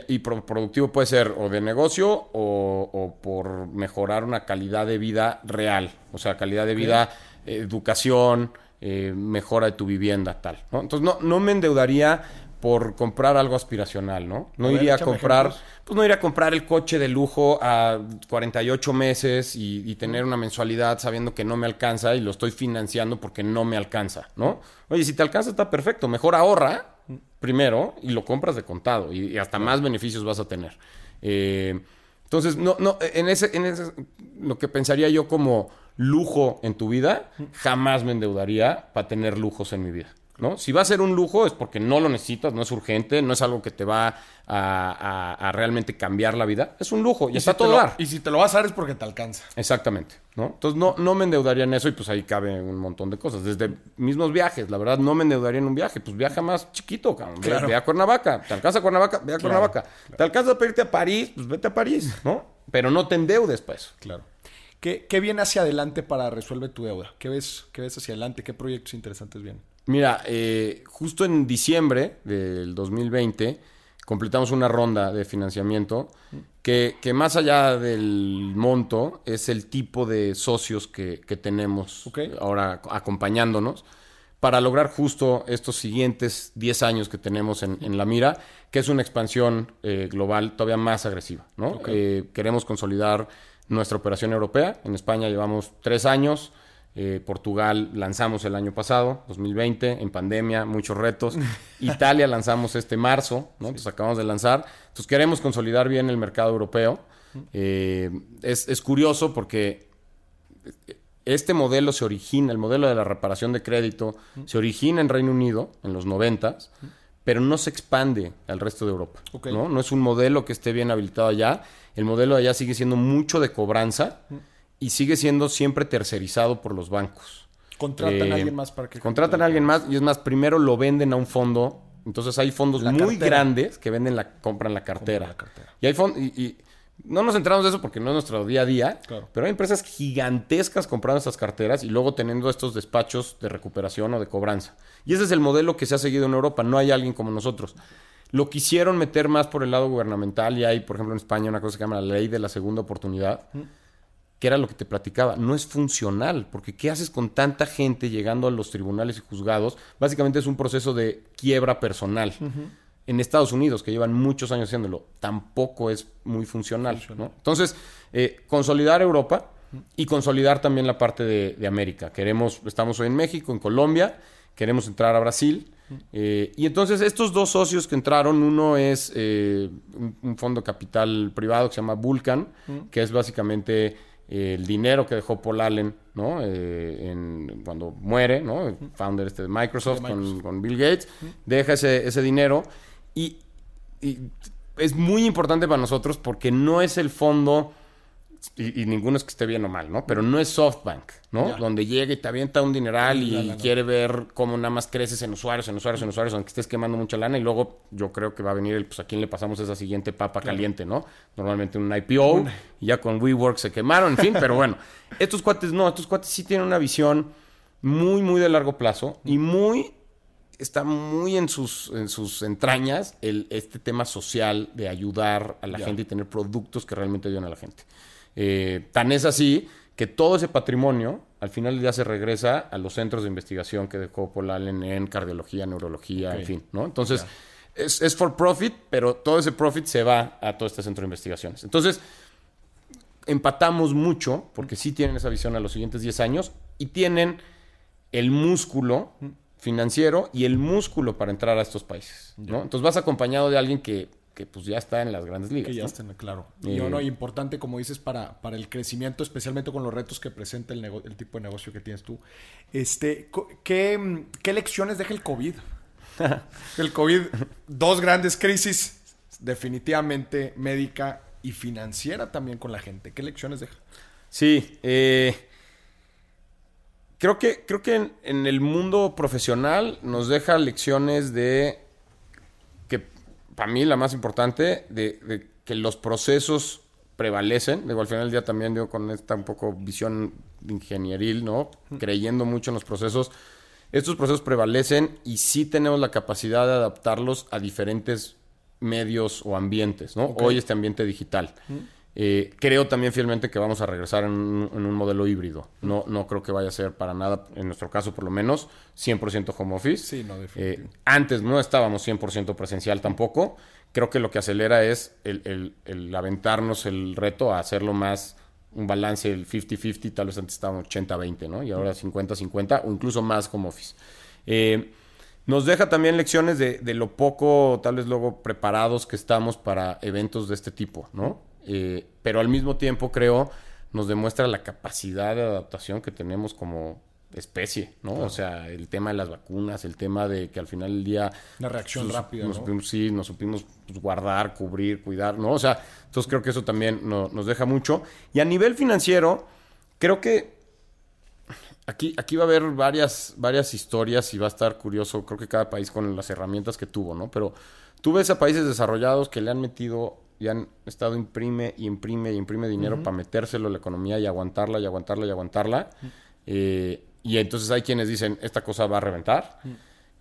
Y pro- productivo puede ser o de negocio o, o por mejorar una calidad de vida real. O sea, calidad de vida, eh, educación, eh, mejora de tu vivienda, tal. ¿no? Entonces, no, no me endeudaría por comprar algo aspiracional, ¿no? No A ver, iría a comprar, ejemplos. pues no iría a comprar el coche de lujo a 48 meses y, y tener una mensualidad sabiendo que no me alcanza y lo estoy financiando porque no me alcanza, ¿no? Oye, si te alcanza está perfecto, mejor ahorra primero y lo compras de contado y, y hasta más beneficios vas a tener. Eh, entonces, no, no, en ese, en ese, lo que pensaría yo como lujo en tu vida, jamás me endeudaría para tener lujos en mi vida. ¿No? Si va a ser un lujo es porque no lo necesitas, no es urgente, no es algo que te va a, a- a realmente cambiar la vida. Es un lujo y, Y está si todo lo- dar. Y si te lo vas a dar es porque te alcanza. Exactamente, ¿no? Entonces no, no me endeudaría en eso y pues ahí cabe un montón de cosas. Desde mismos viajes, la verdad no me endeudaría en un viaje. Pues viaja más chiquito, cabrón. Ve- Claro. Ve, a Cuernavaca. ¿Te alcanza a Cuernavaca? Ve a Cuernavaca. ¿Te alcanza a irte a París? Pues vete a París, ¿no? Pero no te endeudes para eso. Claro. ¿Qué, qué viene hacia adelante para resolver tu deuda? ¿Qué ves, ¿Qué ves hacia adelante? ¿Qué proyectos interesantes vienen? Mira, eh, justo en diciembre del 2020 completamos una ronda de financiamiento que, que más allá del monto es el tipo de socios que, que tenemos ahora acompañándonos para lograr justo estos siguientes 10 años que tenemos en, en la mira, que es una expansión eh, global todavía más agresiva. ¿no? Eh, queremos consolidar nuestra operación europea. En España llevamos tres años. Eh, Portugal lanzamos el año pasado, 2020, en pandemia, muchos retos. Italia lanzamos este marzo, ¿no? Entonces acabamos de lanzar. Entonces queremos consolidar bien el mercado europeo. Eh, es, es curioso porque este modelo se origina, el modelo de la reparación de crédito, se origina en Reino Unido en los 90, pero no se expande al resto de Europa. ¿no? no es un modelo que esté bien habilitado allá. El modelo de allá sigue siendo mucho de cobranza y sigue siendo siempre tercerizado por los bancos. ¿Contratan Eh, a alguien más para que... Contratan a alguien más y es más, primero lo venden a un fondo. Entonces hay fondos La muy cartera. grandes que venden la, compran la cartera. la cartera. Y hay fondos. Y, y no nos centramos en eso porque no es nuestro día a día. Claro. Pero hay empresas gigantescas comprando estas carteras y luego teniendo estos despachos de recuperación o de cobranza. Y ese es el modelo que se ha seguido en Europa. No hay alguien como nosotros. Lo quisieron meter más por el lado gubernamental y hay, por ejemplo, en España una cosa que se llama la ley de la segunda oportunidad que era lo que te platicaba, no es funcional, porque ¿qué haces con tanta gente llegando a los tribunales y juzgados? Básicamente es un proceso de quiebra personal. En Estados Unidos, que llevan muchos años haciéndolo, tampoco es muy funcional. ¿no? Entonces, eh, consolidar Europa y consolidar también la parte de, de América. Queremos, estamos hoy en México, en Colombia, queremos entrar a Brasil. eh, y entonces estos dos socios que entraron, uno es eh, un, un fondo capital privado que se llama Vulcan, que es básicamente eh, el dinero que dejó Paul Allen, ¿no? Eh, en- cuando muere, ¿no? El founder este de Microsoft, De con- Bill Gates, deja ese, ese dinero y, y es muy importante para nosotros porque no es el fondo y, y ninguno es que esté bien o mal, ¿no? Pero no es SoftBank, ¿no? Ya. Donde llega y te avienta un dineral y La quiere ver cómo nada más creces en usuarios, en usuarios, en usuarios, aunque estés quemando mucha lana y luego yo creo que va a venir el, pues a quién le pasamos esa siguiente papa caliente, ¿no? Normalmente un IPO y ya con WeWork se quemaron, en fin, pero bueno, estos cuates no, estos cuates sí tienen una visión muy, muy de largo plazo y muy está muy en sus, en sus entrañas el, este tema social de ayudar a la gente y tener productos que realmente ayuden a la gente. Eh, tan es así que todo ese patrimonio al final del día se regresa a los centros de investigación que dejó Paul Allen en cardiología, neurología, en fin, ¿no? Entonces, es, es for profit, pero todo ese profit se va a todo este centro de investigaciones. Entonces, empatamos mucho, porque sí tienen esa visión a los siguientes 10 años y tienen el músculo financiero y el músculo para entrar a estos países. ¿no? Entonces vas acompañado de alguien que, que, pues ya está en las grandes ligas. Que ya ¿no? estén, claro. Eh, Y no, importante, como dices, para, para el crecimiento, especialmente con los retos que presenta el, tipo de negocio que tienes tú. Este, ¿qué, qué lecciones deja el COVID? el COVID, dos grandes crisis, definitivamente médica y financiera también con la gente. ¿Qué lecciones deja? Sí, eh, creo que, creo que en, en el mundo profesional nos deja lecciones de para mí la más importante, de, de que los procesos prevalecen. Digo, al final del día también digo con esta un poco visión ingenieril, ¿no? Creyendo mucho en los procesos. Estos procesos prevalecen y sí tenemos la capacidad de adaptarlos a diferentes medios o ambientes, ¿no? Hoy este ambiente digital. Eh, creo también fielmente que vamos a regresar en un, en un modelo híbrido. No, no creo que vaya a ser para nada, en nuestro caso por lo menos, 100% home office. Sí, no, Eh, antes no estábamos 100% presencial tampoco. Creo que lo que acelera es el, el- el aventarnos el reto a hacerlo más un balance, el 50-50, tal vez antes estábamos 80-20, ¿no? Y ahora 50-50 o incluso más home office. Eh, nos deja también lecciones de, de lo poco, tal vez luego preparados que estamos para eventos de este tipo, ¿no? Eh, pero al mismo tiempo creo nos demuestra la capacidad de adaptación que tenemos como, especie, ¿no? O sea, el tema de las vacunas, el tema de que al final del día... La reacción rápida, nos ¿no? supimos- sí, nos supimos pues, guardar, cubrir, cuidar, ¿no? O sea, entonces creo que eso también no- nos deja mucho. Y a nivel financiero, creo que aquí, aquí va a haber varias, varias historias y va a estar curioso, creo que cada país con las herramientas que tuvo, ¿no? Pero tú ves a países desarrollados que le han metido y han estado imprime y imprime y imprime dinero para metérselo a la economía y aguantarla y aguantarla y aguantarla. Eh, y entonces hay quienes dicen, esta cosa va a reventar.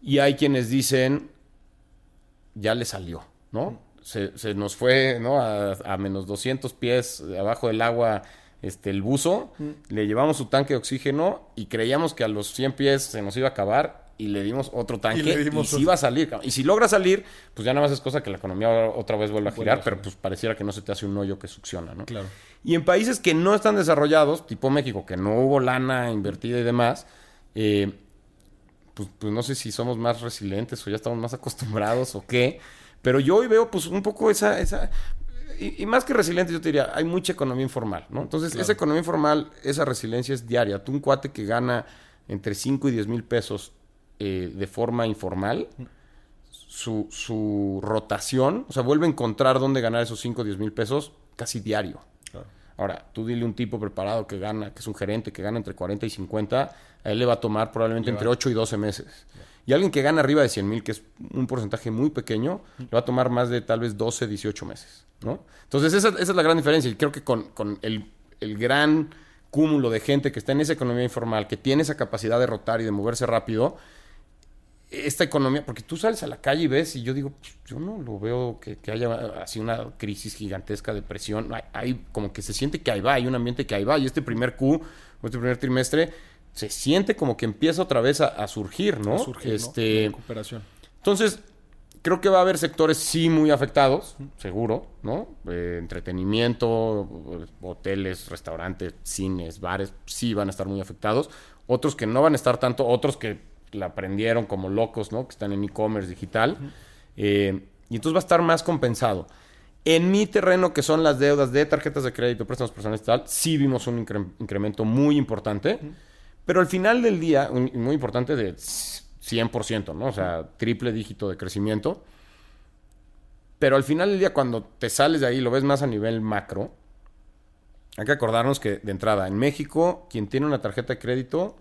Y hay quienes dicen, ya le salió, ¿no? Se, se nos fue, ¿no? A, a menos 200 pies abajo del agua este, el buzo, le llevamos su tanque de oxígeno y creíamos que a los 100 pies se nos iba a acabar y le dimos otro tanque y, le dimos otro. va a salir. cabrón. Y si logra salir, pues ya nada más es cosa que la economía otra vez vuelva a girar, pero pues pareciera que no se te hace un hoyo que succiona, ¿no? Claro. Y en países que no están desarrollados, tipo México, que no hubo lana invertida y demás, eh, pues, pues no sé si somos más resilientes o ya estamos más acostumbrados o qué. Pero yo hoy veo pues un poco esa... esa y, y más que resilientes, yo te diría, hay mucha economía informal, ¿no? Entonces, esa economía informal, esa resiliencia es diaria. Tú un cuate que gana entre 5 y 10 mil pesos eh, de forma informal, su, su rotación, o sea, vuelve a encontrar dónde ganar esos 5 o 10 mil pesos casi diario. Ahora, tú dile un tipo preparado que gana, que es un gerente que gana entre 40 y 50, a él le va a tomar probablemente entre 8 y 12 meses. Y alguien que gana arriba de 100 mil, que es un porcentaje muy pequeño, le va a tomar más de tal vez 12, 18 meses. ¿no? Entonces, esa, esa es la gran diferencia. Y creo que con, con el, el gran cúmulo de gente que está en esa economía informal, que tiene esa capacidad de rotar y de moverse rápido, esta economía, porque tú sales a la calle y ves, y yo digo, pues, yo no lo veo que, que haya así una crisis gigantesca, depresión. Hay, hay como que se siente que ahí va, hay un ambiente que ahí va. Y este primer Q, o este primer trimestre, se siente como que empieza otra vez a, a surgir, ¿no? A surgir, ¿no? este, La recuperación. entonces, creo que va a haber sectores sí muy afectados, seguro, ¿no? Eh, entretenimiento, hoteles, restaurantes, cines, bares, sí van a estar muy afectados. Otros que no van a estar tanto, otros que la aprendieron como locos, ¿no? Que están en e-commerce digital. Eh, y entonces va a estar más compensado. En mi terreno, que son las deudas de tarjetas de crédito, préstamos personales y tal, sí vimos un incre- incremento muy importante. Pero al final del día, un- muy importante de 100%, ¿no? O sea, triple dígito de crecimiento. Pero al final del día, cuando te sales de ahí, lo ves más a nivel macro. Hay que acordarnos que, de entrada, en México, quien tiene una tarjeta de crédito,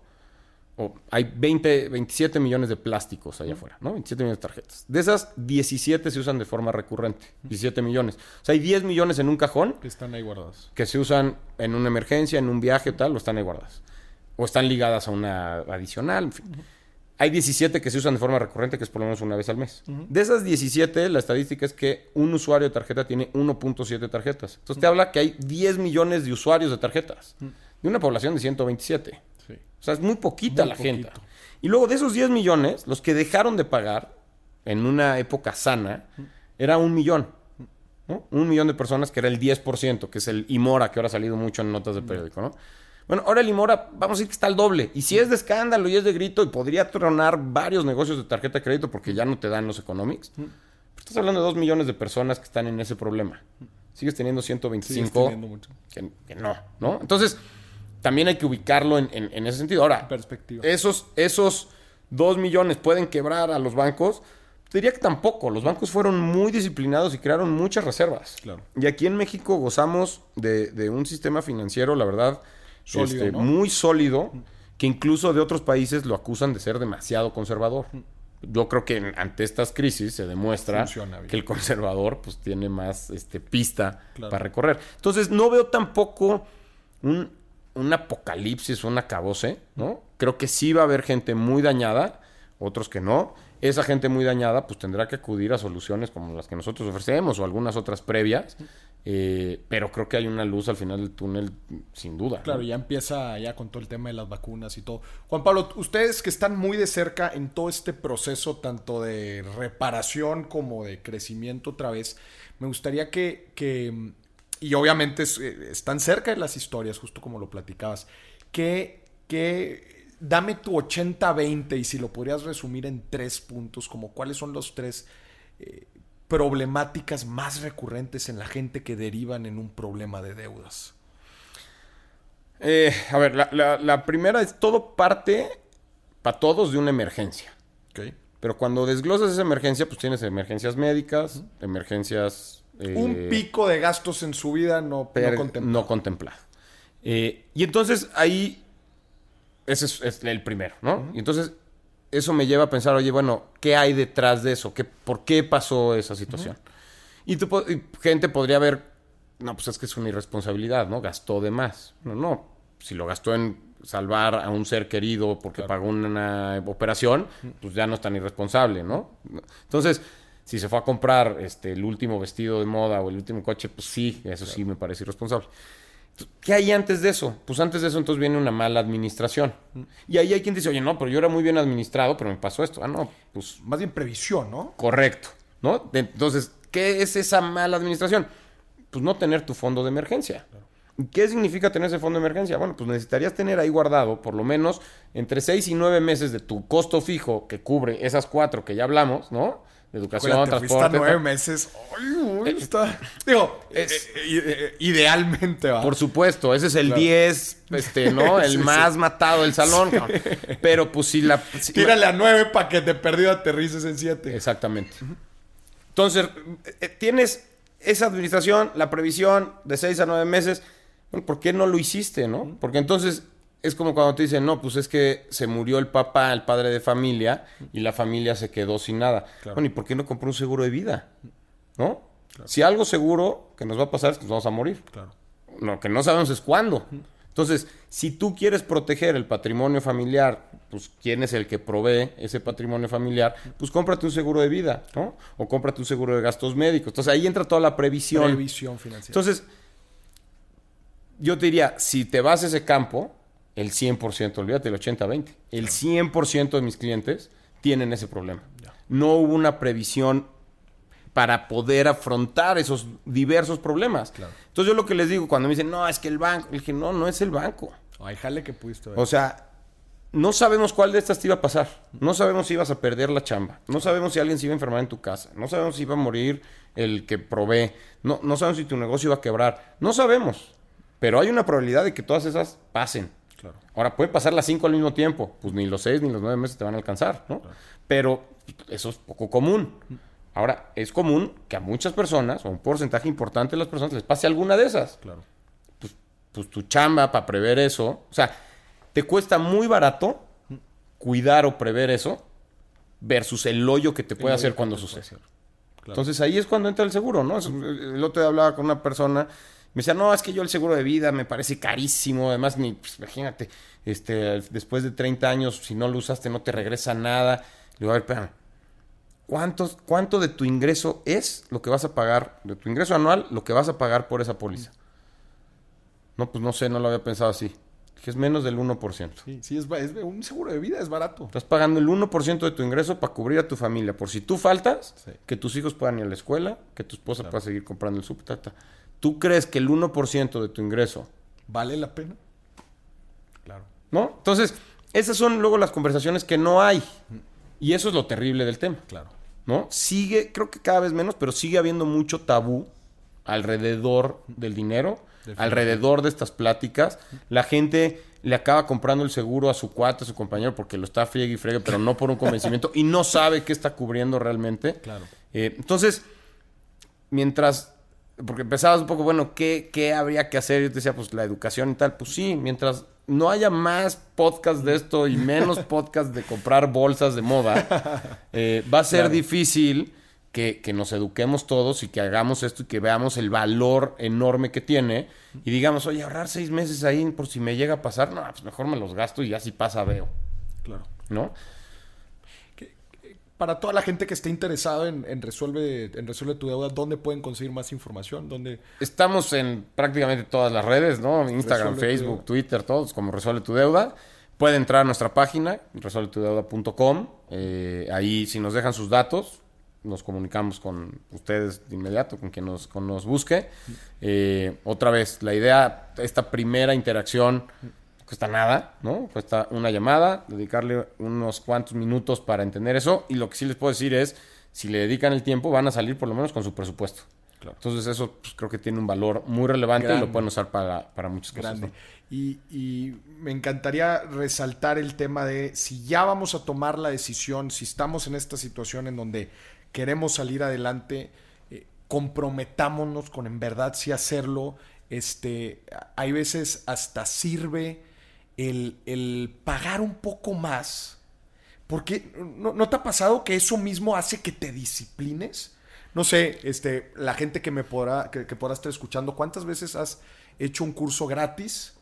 o hay 20, 27 millones de plásticos allá afuera, ¿no? 27 millones de tarjetas. De esas, 17 se usan de forma recurrente. 17 millones. O sea, hay 10 millones en un cajón Que están ahí guardados. que se usan en una emergencia, en un viaje o tal, o están ahí guardadas. O están ligadas a una adicional, en fin. Hay 17 que se usan de forma recurrente, que es por lo menos una vez al mes. De esas 17, la estadística es que un usuario de tarjeta tiene 1.7 tarjetas. Entonces te habla que hay 10 millones de usuarios de tarjetas. De una población de 127. Sí. O sea, es muy poquita Muy la gente. Y luego de esos 10 millones, los que dejaron de pagar en una época sana, era un millón. ¿no? Un millón de personas, que era el 10%, que es el IMORA, que ahora ha salido mucho en notas de periódico, ¿no? Bueno, ahora el IMORA, vamos a decir que está al doble. Y si es de escándalo y es de grito, y podría tronar varios negocios de tarjeta de crédito porque ya no te dan los economics. Pero estás hablando de dos millones de personas que están en ese problema. Sigues teniendo 125 Sigues teniendo mucho. que, que no, ¿no? Entonces, también hay que ubicarlo en, en- en ese sentido. Ahora, Perspectiva. esos, esos dos millones pueden quebrar a los bancos. Diría que tampoco. Los bancos fueron muy disciplinados y crearon muchas reservas. Claro. Y aquí en México gozamos de, de un sistema financiero, la verdad, Sólido, este, ¿no? muy sólido, que incluso de otros países lo acusan de ser demasiado conservador. Yo creo que en- ante estas crisis se demuestra que el conservador pues tiene más este, pista Claro. para recorrer. Entonces no veo tampoco un, un apocalipsis, un acabose, ¿no? Creo que sí va a haber gente muy dañada, otros que no. Esa gente muy dañada pues tendrá que acudir a soluciones como las que nosotros ofrecemos o algunas otras previas. eh, pero creo que hay una luz al final del túnel sin duda. Claro, ya empieza ya con todo el tema de las vacunas y todo. Juan Pablo, ustedes que están muy de cerca en todo este proceso, tanto de reparación como de crecimiento otra vez, me gustaría que, que y obviamente es- eh, están cerca de las historias, justo como lo platicabas, que, que dame tu 80-20 y si lo podrías resumir en tres puntos, como cuáles son los tres eh, problemáticas más recurrentes en la gente que derivan en un problema de deudas. Eh, a ver, la, la- la primera es todo parte para todos de una emergencia. Ok. Pero cuando desglosas esa emergencia, pues tienes emergencias médicas, emergencias... eh, Un pico de gastos en su vida no, per- no contempla. no contemplado. Eh, y entonces ahí, ese es, es el primero, ¿no? Y entonces eso me lleva a pensar, oye, bueno, ¿qué hay detrás de eso? ¿Qué, ¿Por qué pasó esa situación? Y, tú y gente podría ver, no, pues es que es una irresponsabilidad, ¿no? Gastó de más. No, no. Si lo gastó en salvar a un ser querido porque pagó una operación, pues ya no es tan irresponsable, ¿no? Entonces, si se fue a comprar este, el último vestido de moda o el último coche, pues sí, eso sí me parece irresponsable. ¿Qué hay antes de eso? Pues antes de eso entonces viene una mala administración. Y ahí hay quien dice, oye, no, pero yo era muy bien administrado, pero me pasó esto. Ah, no, pues Más bien previsión, ¿no? correcto, ¿no? Entonces, ¿qué es esa mala administración? Pues no tener tu fondo de emergencia. ¿Y ¿Qué significa tener ese fondo de emergencia? Bueno, pues necesitarías tener ahí guardado por lo menos entre 6 y 9 meses de tu costo fijo que cubre esas cuatro que ya hablamos, ¿no? De educación, fuiste a transporte. nueve meses. Ay, uy, está... Digo, es- eh, eh, eh, idealmente va. Por supuesto, ese es el Claro. 10, este, ¿no? El Sí, sí. más matado del salón. Pero pues si la... si- Tírale a nueve para que de perdido aterrices en siete. Exactamente. Entonces, eh, tienes esa administración, la previsión de 6 a 9 meses. Bueno, ¿Por qué no lo hiciste, no? Porque entonces es como cuando te dicen, no, pues es que se murió el papá, el padre de familia, y la familia se quedó sin nada. Bueno, ¿y por qué no compró un seguro de vida? ¿No? Si algo seguro que nos va a pasar es que nos vamos a morir. Claro. Lo que no sabemos es cuándo. Entonces, si tú quieres proteger el patrimonio familiar, pues quién es el que provee ese patrimonio familiar, pues cómprate un seguro de vida, ¿no? O cómprate un seguro de gastos médicos. Entonces ahí entra toda la previsión. Previsión financiera. Entonces, yo te diría, si te vas a ese campo, el 100%, olvídate, el 80-20, el 100% de mis clientes tienen ese problema. No hubo una previsión para poder afrontar esos diversos problemas. Entonces yo lo que les digo cuando me dicen, no, es que el banco, le dije, no, no es el banco. Ay, jale que pudiste ver. O sea, no sabemos cuál de estas te iba a pasar. No sabemos si ibas a perder la chamba. No sabemos si alguien se iba a enfermar en tu casa. No sabemos si iba a morir el que provee. No, no sabemos si tu negocio iba a quebrar. No sabemos. Pero hay una probabilidad de que todas esas pasen. Claro. Ahora, puede pasar las cinco al mismo tiempo. Pues ni los seis ni los nueve meses te van a alcanzar, ¿no? Pero eso es poco común. Ahora, es común que a muchas personas, o un porcentaje importante de las personas, les pase alguna de esas Claro. pues tu chamba para prever eso. O sea, te cuesta muy barato cuidar o prever eso versus el hoyo que te puede hacer cuando sucede. Entonces ahí es cuando entra el seguro, ¿no? El otro día hablaba con una persona, me decía, no, es que yo el seguro de vida me parece carísimo, además, ni, pues, imagínate, este, después de 30 años, si no lo usaste, no te regresa nada. Le digo, a ver, ¿cuántos, ¿cuánto de tu ingreso es lo que vas a pagar, de tu ingreso anual, lo que vas a pagar por esa póliza? No, pues no sé, no lo había pensado así. Dije, es menos del 1%. Sí, sí, es, es- un seguro de vida es barato. Estás pagando el 1% de tu ingreso para cubrir a tu familia. Por si tú faltas, Sí. que tus hijos puedan ir a la escuela, que tu esposa pueda seguir comprando el súper. ta, ta. ¿Tú crees que el 1% de tu ingreso, ¿Vale la pena? Claro. no? Entonces, esas son luego las conversaciones que no hay. Y eso es lo terrible del tema. Claro. ¿no? Sigue, creo que cada vez menos, pero sigue habiendo mucho tabú alrededor del dinero, alrededor de estas pláticas. La gente le acaba comprando el seguro a su cuate, a su compañero, porque lo está friegue y friegue, pero no por un convencimiento, y no sabe qué está cubriendo realmente. Claro. Eh, entonces, mientras, porque empezabas un poco, bueno, ¿qué, ¿qué habría que hacer? Yo te decía, pues la educación y tal. Pues sí, mientras no haya más podcast de esto y menos podcast de comprar bolsas de moda, eh, va a ser Claro. difícil que, que nos eduquemos todos y que hagamos esto y que veamos el valor enorme que tiene y digamos, oye, ahorrar seis meses ahí por si me llega a pasar, no, pues mejor me los gasto y ya si pasa veo, Claro. ¿no? Para toda la gente que esté interesada en, en resuelve, en resuelve tu deuda, ¿dónde pueden conseguir más información? ¿Dónde? Estamos en prácticamente todas las redes, ¿no? Instagram, Resuelve Facebook. Twitter, todos como Resuelve tu Deuda. Puede entrar a nuestra página, resuelvetudeuda.com. Eh, ahí, si nos dejan sus datos, nos comunicamos con ustedes de inmediato, con quien nos, con nos busque. Eh, otra vez, la idea, esta primera interacción cuesta nada, ¿no? Cuesta una llamada, dedicarle unos cuantos minutos para entender eso. Y lo que sí les puedo decir es, si le dedican el tiempo, van a salir por lo menos con su presupuesto. Entonces eso pues, creo que tiene un valor muy relevante y lo pueden usar para, para muchas cosas. Grande. Y, y, me encantaría resaltar el tema de si ya vamos a tomar la decisión, si estamos en esta situación en donde queremos salir adelante, eh, comprometámonos con en verdad sí hacerlo. Este, hay veces hasta sirve el, el pagar un poco más. Porque ¿no, ¿no te ha pasado que eso mismo hace que te disciplines? no sé, este, la gente que me podrá, que, que podrá estar escuchando, ¿cuántas veces has hecho un curso gratis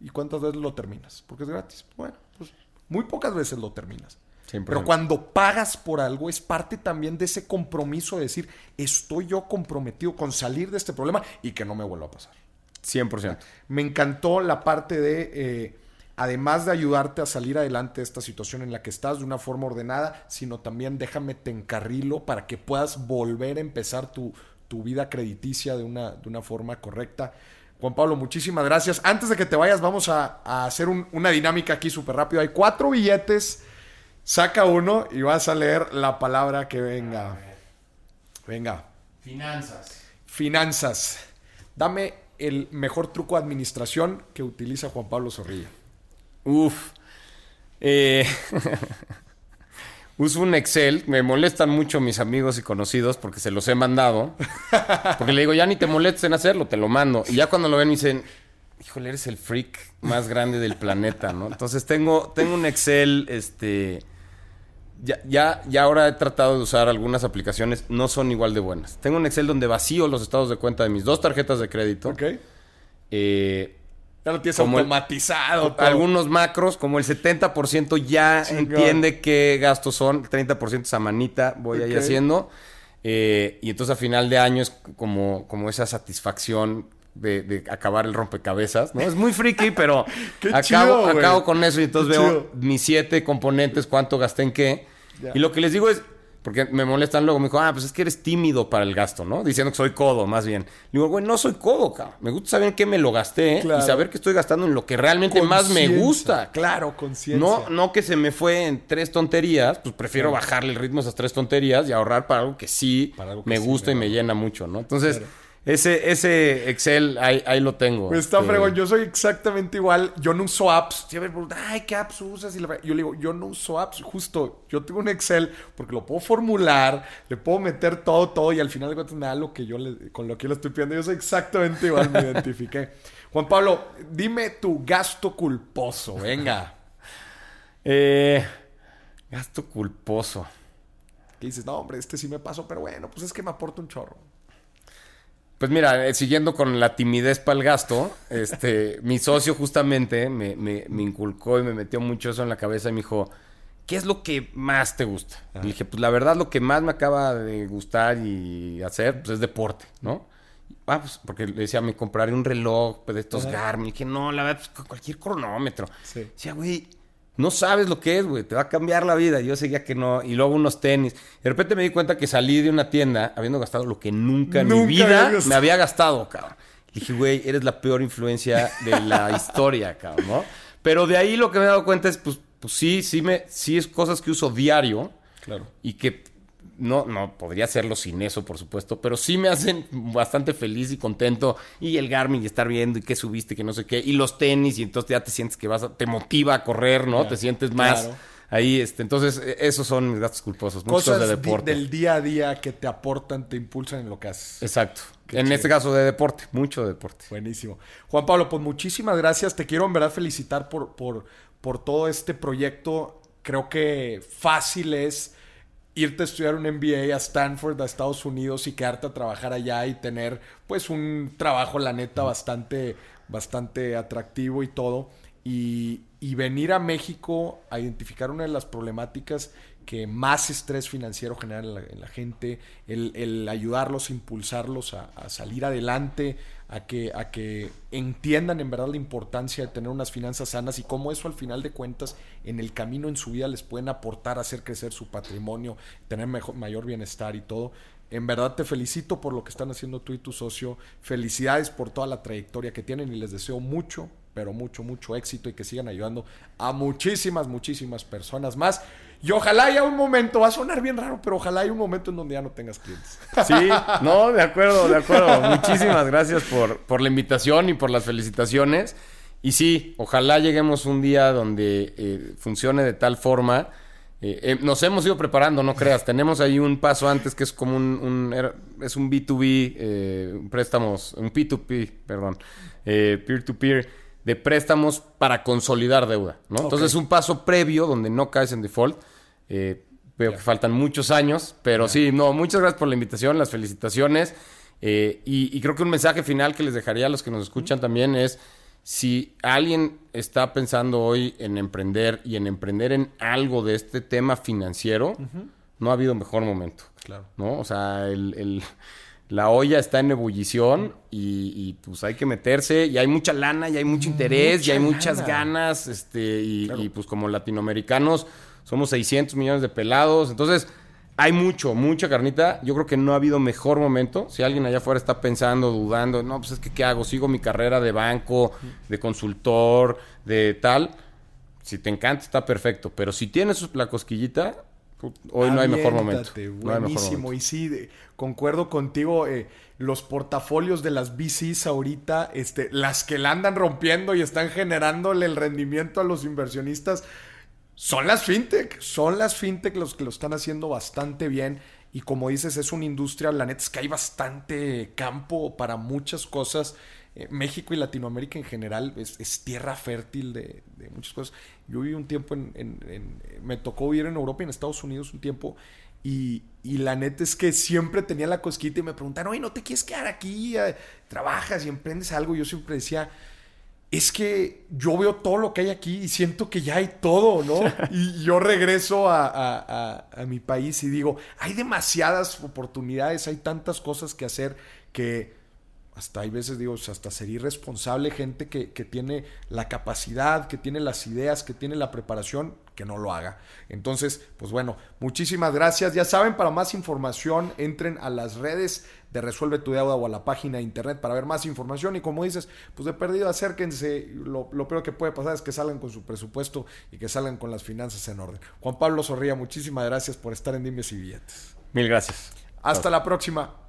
y cuántas veces lo terminas? Porque es gratis. Bueno, pues muy pocas veces lo terminas. Pero cuando pagas por algo es parte también de ese compromiso de decir, estoy yo comprometido con salir de este problema y que no me vuelva a pasar. 100%. Me encantó la parte de... Eh, además de ayudarte a salir adelante de esta situación en la que estás de una forma ordenada, sino también déjame te encarrilo para que puedas volver a empezar tu, tu vida crediticia de una, de una forma correcta. Juan Pablo, muchísimas gracias. Antes de que te vayas, vamos a, a hacer un, una dinámica aquí súper rápido. Hay cuatro billetes, saca uno y vas a leer la palabra que venga. Venga. Finanzas. Finanzas. Dame el mejor truco de administración que utiliza Juan Pablo Zorrilla. Uf. Eh, uso un Excel. Me molestan mucho mis amigos y conocidos porque se los he mandado. Porque le digo, ya ni te molestes en hacerlo, te lo mando. Y ya cuando lo ven me dicen, híjole, eres el freak más grande del planeta, ¿no? Entonces tengo, tengo un Excel, este... Ya, ya, ya ahora he tratado de usar algunas aplicaciones, no son igual de buenas. Tengo un Excel donde vacío los estados de cuenta de mis dos tarjetas de crédito. Ok. Eh, ya lo tienes automatizado. El, algunos macros, como el 70% ya Chingón. entiende qué gastos son, 30% esa manita voy okay. ahí haciendo. Eh, y entonces a final de año es como, como esa satisfacción de, de, acabar el rompecabezas, ¿no? Es muy friki, pero acabo, chido, acabo, con eso y entonces qué veo chido. mis siete componentes, cuánto gasté en qué. Yeah. Y lo que les digo es, porque me molestan luego, me dijo, ah, pues es que eres tímido para el gasto, ¿no? Diciendo que soy codo, más bien. Le digo, güey, no soy codo, cabrón. Me gusta saber en qué me lo gasté claro. y saber que estoy gastando en lo que realmente más me gusta. Claro, conciencia. No, no que se me fue en tres tonterías, pues prefiero claro. bajarle el ritmo a esas tres tonterías y ahorrar para algo que sí algo que me gusta y me llena mucho, ¿no? Entonces... Ese, ese Excel, ahí, ahí lo tengo. Pues está este... fregón. Yo soy exactamente igual. Yo no uso apps. Siempre me preguntan, ay, ¿qué apps usas? Y yo le digo, yo no uso apps. Justo, yo tengo un Excel porque lo puedo formular, le puedo meter todo, todo y al final de cuentas me da lo que yo le, con lo que yo le estoy pidiendo. Yo soy exactamente igual, me identifiqué. Juan Pablo, dime tu gasto culposo. Venga. Eh, gasto culposo. Que dices, no, hombre, este sí me pasó, pero bueno, pues es que me aporta un chorro. Pues mira, eh, siguiendo con la timidez para el gasto, este, mi socio justamente me, me, me, inculcó y me metió mucho eso en la cabeza y me dijo, ¿qué es lo que más te gusta? Y le dije, pues la verdad lo que más me acaba de gustar y hacer, pues es deporte, ¿no? Ah, pues porque le decía, me compraré un reloj pues, de estos Ajá. Garmin. Y dije, no, la verdad, pues, cualquier cronómetro. Sí. Decía, güey, no sabes lo que es, güey. Te va a cambiar la vida. Yo seguía que no. Y luego unos tenis. De repente me di cuenta que salí de una tienda habiendo gastado lo que nunca en mi vida había me había gastado, cabrón. Dije, güey, eres la peor influencia de la historia, cabrón, ¿no? Pero de ahí lo que me he dado cuenta es, pues, pues sí, sí, me, sí es cosas que uso diario. Claro. Y que no, no, podría hacerlo sin eso, por supuesto, pero sí me hacen bastante feliz y contento. Y el Garmin y estar viendo y qué subiste, que no sé qué. Y los tenis, y entonces ya te sientes que vas a, te motiva a correr, ¿no? Claro, te sientes más. Claro. Ahí, este, entonces, esos son mis gastos culposos. Cosas de deporte. del día a día que te aportan, te impulsan en lo que haces. Exacto. Qué en chido. este caso de deporte, mucho deporte. Buenísimo. Juan Pablo, pues muchísimas gracias. Te quiero en verdad felicitar por, por, por todo este proyecto. Creo que fácil es irte a estudiar un MBA a Stanford, a Estados Unidos y quedarte a trabajar allá y tener pues un trabajo, la neta, bastante, bastante atractivo y todo. Y, y venir a México a identificar una de las problemáticas que más estrés financiero genera en la, en la gente, el, el, ayudarlos, impulsarlos a, a, salir adelante, a que, a que entiendan en verdad la importancia de tener unas finanzas sanas y cómo eso al final de cuentas en el camino en su vida les pueden aportar a hacer crecer su patrimonio, tener mejor, mayor bienestar y todo. En verdad te felicito por lo que están haciendo tú y tu socio. Felicidades por toda la trayectoria que tienen y les deseo mucho, pero mucho, mucho éxito y que sigan ayudando a muchísimas, muchísimas personas más. Y ojalá haya un momento, va a sonar bien raro, pero ojalá haya un momento en donde ya no tengas clientes. Sí, no, de acuerdo, de acuerdo. Muchísimas gracias por, por la invitación y por las felicitaciones. Y sí, ojalá lleguemos un día donde eh, funcione de tal forma. Eh, eh, nos hemos ido preparando, no creas. Tenemos ahí un paso antes que es como un, es un B2B, eh, un préstamos, un P2P, perdón, eh, peer-to-peer de préstamos para consolidar deuda, ¿no? Entonces es un paso previo donde no caes en default. Eh, veo que faltan muchos años, pero sí, no, muchas gracias por la invitación, las felicitaciones. Eh, y, y creo que un mensaje final que les dejaría a los que nos escuchan también es, si alguien está pensando hoy en emprender y en emprender en algo de este tema financiero, no ha habido mejor momento. Claro. ¿No? O sea, el, el- la olla está en ebullición y, y, pues hay que meterse y hay mucha lana y hay mucho interés y hay Mucha muchas lana. ganas este y, y, pues como latinoamericanos somos 600 millones de pelados. Entonces hay mucho mucha carnita. Yo creo que no ha habido mejor momento. Si alguien allá afuera está pensando dudando no pues es que qué hago sigo mi carrera de banco de consultor de tal si te encanta está perfecto. Pero si tienes la cosquillita hoy no hay mejor momento Aviéntate, no hay mejor Buenísimo. momento. Y sí, de- concuerdo contigo. eh, los portafolios de las VCs ahorita, este, las que la andan rompiendo y están generándole el rendimiento a los inversionistas, son las fintech. Son las fintech los que lo están haciendo bastante bien. Y como dices, es una industria, la neta es que hay bastante campo para muchas cosas. Eh, México y Latinoamérica en general es, es tierra fértil de, de muchas cosas. Yo viví un tiempo en, en- en- Me tocó vivir en Europa y en Estados Unidos un tiempo. Y, y la neta es que siempre tenía la cosquita y me preguntaron, oye, ¿no te quieres quedar aquí? Eh, ¿Trabajas y emprendes algo? Yo siempre decía, es que yo veo todo lo que hay aquí y siento que ya hay todo, ¿no? Y yo regreso a, a- a- a mi país y digo, hay demasiadas oportunidades, hay tantas cosas que hacer que hasta hay veces digo, hasta sería irresponsable gente que, que tiene la capacidad, que tiene las ideas, que tiene la preparación, que no lo haga. Entonces, pues bueno, muchísimas gracias. Ya saben, para más información, entren a las redes de Resuelve tu Deuda o a la página de internet para ver más información. Y como dices, pues de perdido, acérquense. Lo, lo peor que puede pasar es que salgan con su presupuesto y que salgan con las finanzas en orden. Juan Pablo Zorrilla, muchísimas gracias por estar en Dimes y Billetes. mil gracias Hasta la próxima.